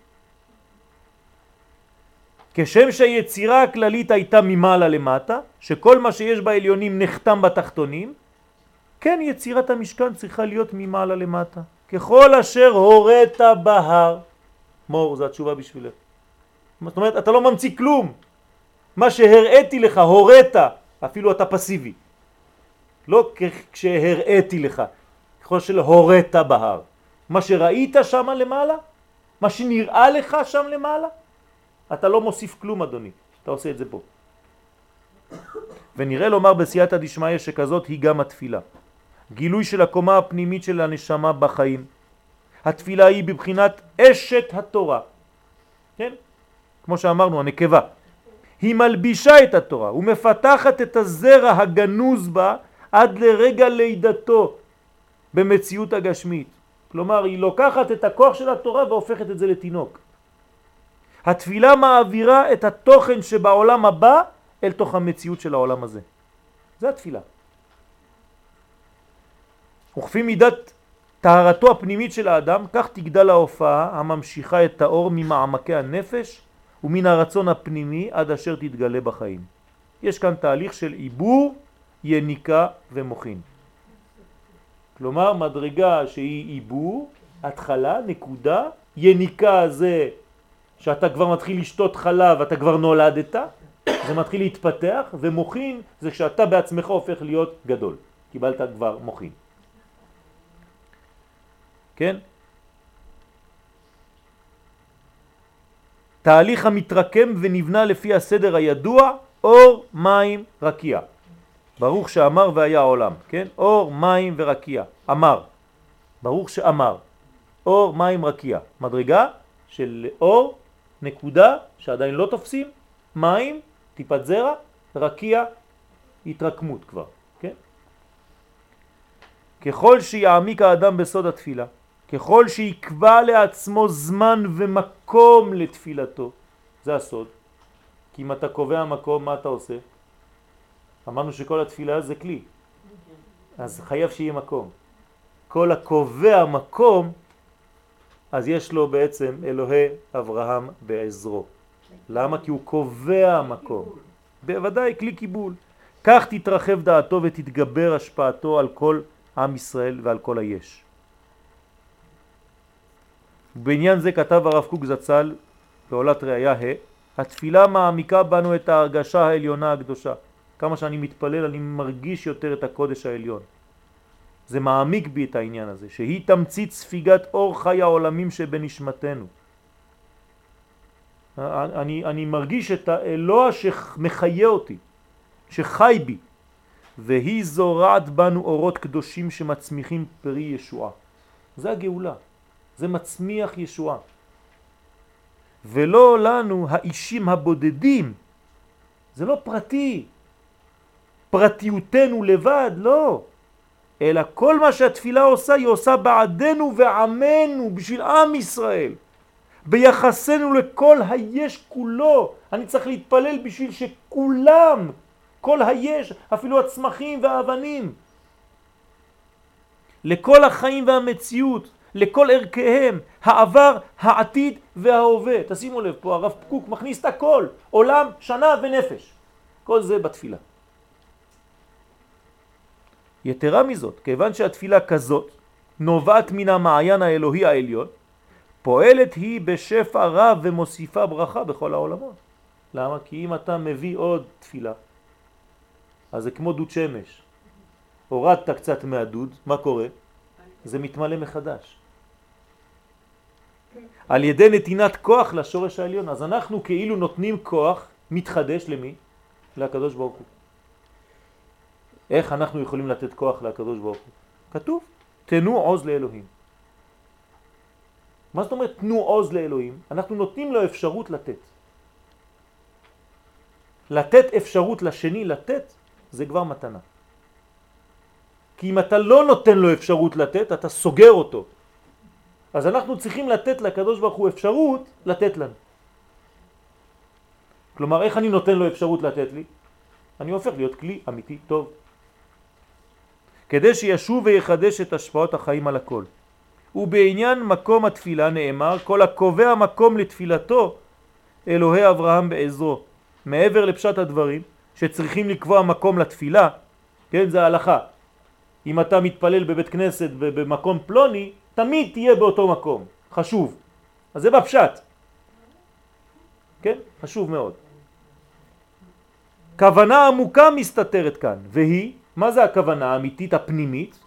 כשם שהיצירה הכללית הייתה ממעלה למטה, שכל מה שיש בעליונים נחתם בתחתונים, כן יצירת המשכן צריכה להיות ממעלה למטה. ככל אשר הורית בהר. מור, זו התשובה בשבילך. זאת אומרת, אתה לא ממציא כלום. מה שהראיתי לך, הורית, אפילו אתה פסיבי. לא כשהראיתי לך, ככל של הורית בהר. מה שראית שם למעלה, מה שנראה לך שם למעלה, אתה לא מוסיף כלום אדוני, אתה עושה את זה פה. ונראה לומר בסייעתא דשמיא שכזאת היא גם התפילה. גילוי של הקומה הפנימית של הנשמה בחיים. התפילה היא בבחינת אשת התורה. כן? כמו שאמרנו, הנקבה. היא מלבישה את התורה ומפתחת את הזרע הגנוז בה עד לרגע לידתו במציאות הגשמית. כלומר, היא לוקחת את הכוח של התורה והופכת את זה לתינוק. התפילה מעבירה את התוכן שבעולם הבא אל תוך המציאות של העולם הזה. זה התפילה. וכפי מידת טהרתו הפנימית של האדם, כך תגדל ההופעה הממשיכה את האור ממעמקי הנפש ומן הרצון הפנימי עד אשר תתגלה בחיים. יש כאן תהליך של עיבור, יניקה ומוכין. כלומר, מדרגה שהיא עיבור, התחלה, נקודה, יניקה זה שאתה כבר מתחיל לשתות חלב, אתה כבר נולדת, זה מתחיל להתפתח, ומוכין זה כשאתה בעצמך הופך להיות גדול. קיבלת כבר מוכין. כן? תהליך המתרקם ונבנה לפי הסדר הידוע, אור, מים, רקיע. ברוך שאמר והיה עולם, כן? אור, מים ורקיע. אמר. ברוך שאמר. אור, מים, רקיע. מדרגה של אור, נקודה, שעדיין לא תופסים, מים, טיפת זרע, רקיע, התרקמות כבר, כן? ככל שיעמיק האדם בסוד התפילה, ככל שיקבע לעצמו זמן ומקום לתפילתו, זה הסוד. כי אם אתה קובע מקום, מה אתה עושה? אמרנו שכל התפילה זה כלי, אז חייב שיהיה מקום. כל הקובע מקום, אז יש לו בעצם אלוהי אברהם בעזרו. למה? כי הוא קובע מקום. בוודאי, כלי קיבול. כך תתרחב דעתו ותתגבר השפעתו על כל עם ישראל ועל כל היש. בעניין זה כתב הרב קוק זצ"ל בעולת ראיה ה' התפילה מעמיקה בנו את ההרגשה העליונה הקדושה. כמה שאני מתפלל אני מרגיש יותר את הקודש העליון. זה מעמיק בי את העניין הזה, שהיא תמצית ספיגת אור חי העולמים שבנשמתנו. אני, אני מרגיש את האלוה שמחיה אותי, שחי בי, והיא זורעת בנו אורות קדושים שמצמיחים פרי ישועה. זה הגאולה, זה מצמיח ישועה. ולא לנו האישים הבודדים, זה לא פרטי, פרטיותנו לבד, לא. אלא כל מה שהתפילה עושה, היא עושה בעדנו ועמנו, בשביל עם ישראל. ביחסנו לכל היש כולו. אני צריך להתפלל בשביל שכולם, כל היש, אפילו הצמחים והאבנים, לכל החיים והמציאות, לכל ערכיהם, העבר, העתיד וההווה. תשימו לב, פה הרב קוק מכניס את הכל, עולם, שנה ונפש. כל זה בתפילה. יתרה מזאת, כיוון שהתפילה כזאת נובעת מן המעיין האלוהי העליון, פועלת היא בשפע רב ומוסיפה ברכה בכל העולמות. למה? כי אם אתה מביא עוד תפילה, אז זה כמו דוד שמש. הורדת קצת מהדוד, מה קורה? זה מתמלא מחדש. על ידי נתינת כוח לשורש העליון. אז אנחנו כאילו נותנים כוח מתחדש למי? לקדוש ברוך הוא. איך אנחנו יכולים לתת כוח לקדוש ברוך הוא? כתוב, תנו עוז לאלוהים. מה זאת אומרת תנו עוז לאלוהים? אנחנו נותנים לו אפשרות לתת. לתת אפשרות לשני לתת זה כבר מתנה. כי אם אתה לא נותן לו אפשרות לתת, אתה סוגר אותו. אז אנחנו צריכים לתת לקדוש ברוך הוא אפשרות לתת לנו. כלומר, איך אני נותן לו אפשרות לתת לי? אני הופך להיות כלי אמיתי טוב. כדי שישוב ויחדש את השפעות החיים על הכל. ובעניין מקום התפילה נאמר, כל הקובע מקום לתפילתו, אלוהי אברהם בעזרו. מעבר לפשט הדברים, שצריכים לקבוע מקום לתפילה, כן, זה ההלכה. אם אתה מתפלל בבית כנסת ובמקום פלוני, תמיד תהיה באותו מקום. חשוב. אז זה בפשט. כן? חשוב מאוד. כוונה עמוקה מסתתרת כאן, והיא, מה זה הכוונה האמיתית הפנימית,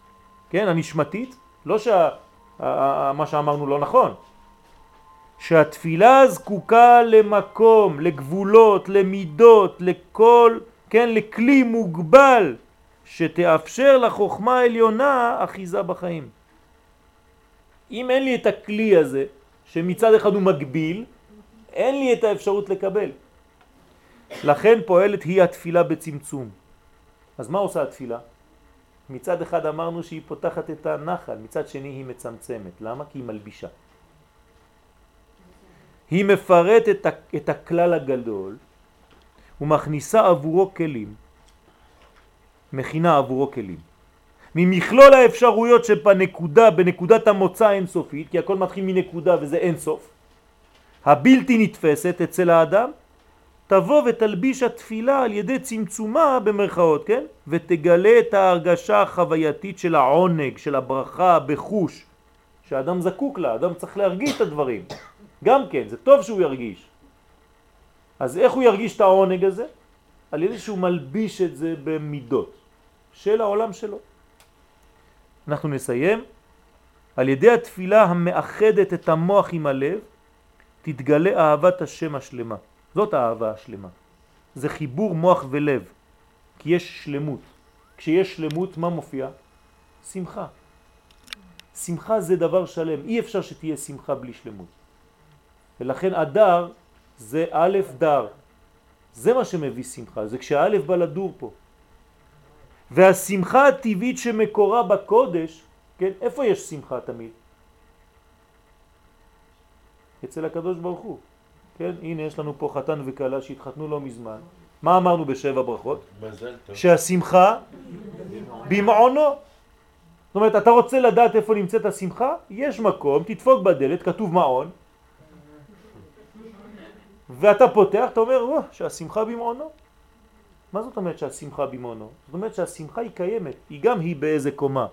כן, הנשמתית? לא שה... מה שאמרנו לא נכון. שהתפילה זקוקה למקום, לגבולות, למידות, לכל, כן, לכלי מוגבל שתאפשר לחוכמה העליונה אחיזה בחיים. אם אין לי את הכלי הזה, שמצד אחד הוא מגביל, אין לי את האפשרות לקבל. לכן פועלת היא התפילה בצמצום. אז מה עושה התפילה? מצד אחד אמרנו שהיא פותחת את הנחל, מצד שני היא מצמצמת. למה? כי היא מלבישה. היא מפרטת את הכלל הגדול ומכניסה עבורו כלים, מכינה עבורו כלים. ממכלול האפשרויות שבנקודה, בנקודת המוצא האינסופית, כי הכל מתחיל מנקודה וזה אינסוף, הבלתי נתפסת אצל האדם, תבוא ותלביש התפילה על ידי צמצומה במרכאות, כן? ותגלה את ההרגשה החווייתית של העונג, של הברכה בחוש, שאדם זקוק לה, אדם צריך להרגיש את הדברים. גם כן, זה טוב שהוא ירגיש. אז איך הוא ירגיש את העונג הזה? על ידי שהוא מלביש את זה במידות של העולם שלו. אנחנו נסיים על ידי התפילה המאחדת את המוח עם הלב, תתגלה אהבת השם השלמה. זאת האהבה השלמה. זה חיבור מוח ולב, כי יש שלמות. כשיש שלמות, מה מופיע? שמחה. שמחה זה דבר שלם, אי אפשר שתהיה שמחה בלי שלמות. ולכן אדר זה א' דר. זה מה שמביא שמחה, זה כשהאלף בא לדור פה. והשמחה הטבעית שמקורה בקודש, כן, איפה יש שמחה תמיד? אצל הקדוש ברוך הוא. כן, הנה יש לנו פה חתן וקלה שהתחתנו לא מזמן. מה אמרנו בשבע ברכות? שהשמחה במעונו. זאת אומרת, אתה רוצה לדעת איפה נמצאת השמחה? יש מקום, תדפוק בדלת, כתוב מעון, ואתה פותח, אתה אומר, שהשמחה במעונו. מה זאת אומרת שהשמחה במעונו? זאת אומרת שהשמחה היא קיימת, היא גם היא באיזה קומה,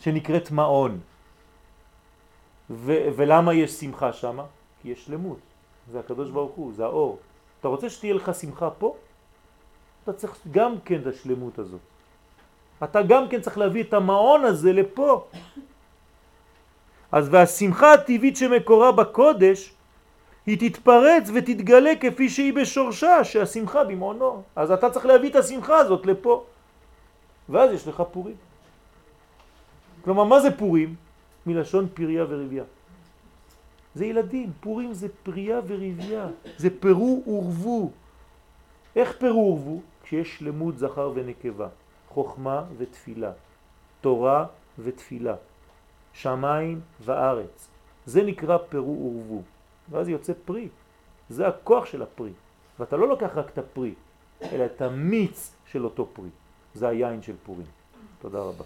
שנקראת מעון. ו- ולמה יש שמחה שם? כי יש שלמות, זה הקדוש ברוך הוא, זה האור. אתה רוצה שתהיה לך שמחה פה? אתה צריך גם כן את השלמות הזאת. אתה גם כן צריך להביא את המעון הזה לפה. אז והשמחה הטבעית שמקורה בקודש היא תתפרץ ותתגלה כפי שהיא בשורשה, שהשמחה במעונו. אז אתה צריך להביא את השמחה הזאת לפה. ואז יש לך פורים. כלומר, מה זה פורים? מלשון פריה ורבייה. זה ילדים, פורים זה פריה ורבייה, זה פרו ורבו. איך פרו ורבו? כשיש שלמות זכר ונקבה, חוכמה ותפילה, תורה ותפילה, שמיים וארץ. זה נקרא פרו ורבו. ואז יוצא פרי. זה הכוח של הפרי. ואתה לא לוקח רק את הפרי, אלא את המיץ של אותו פרי. זה היין של פורים. תודה רבה.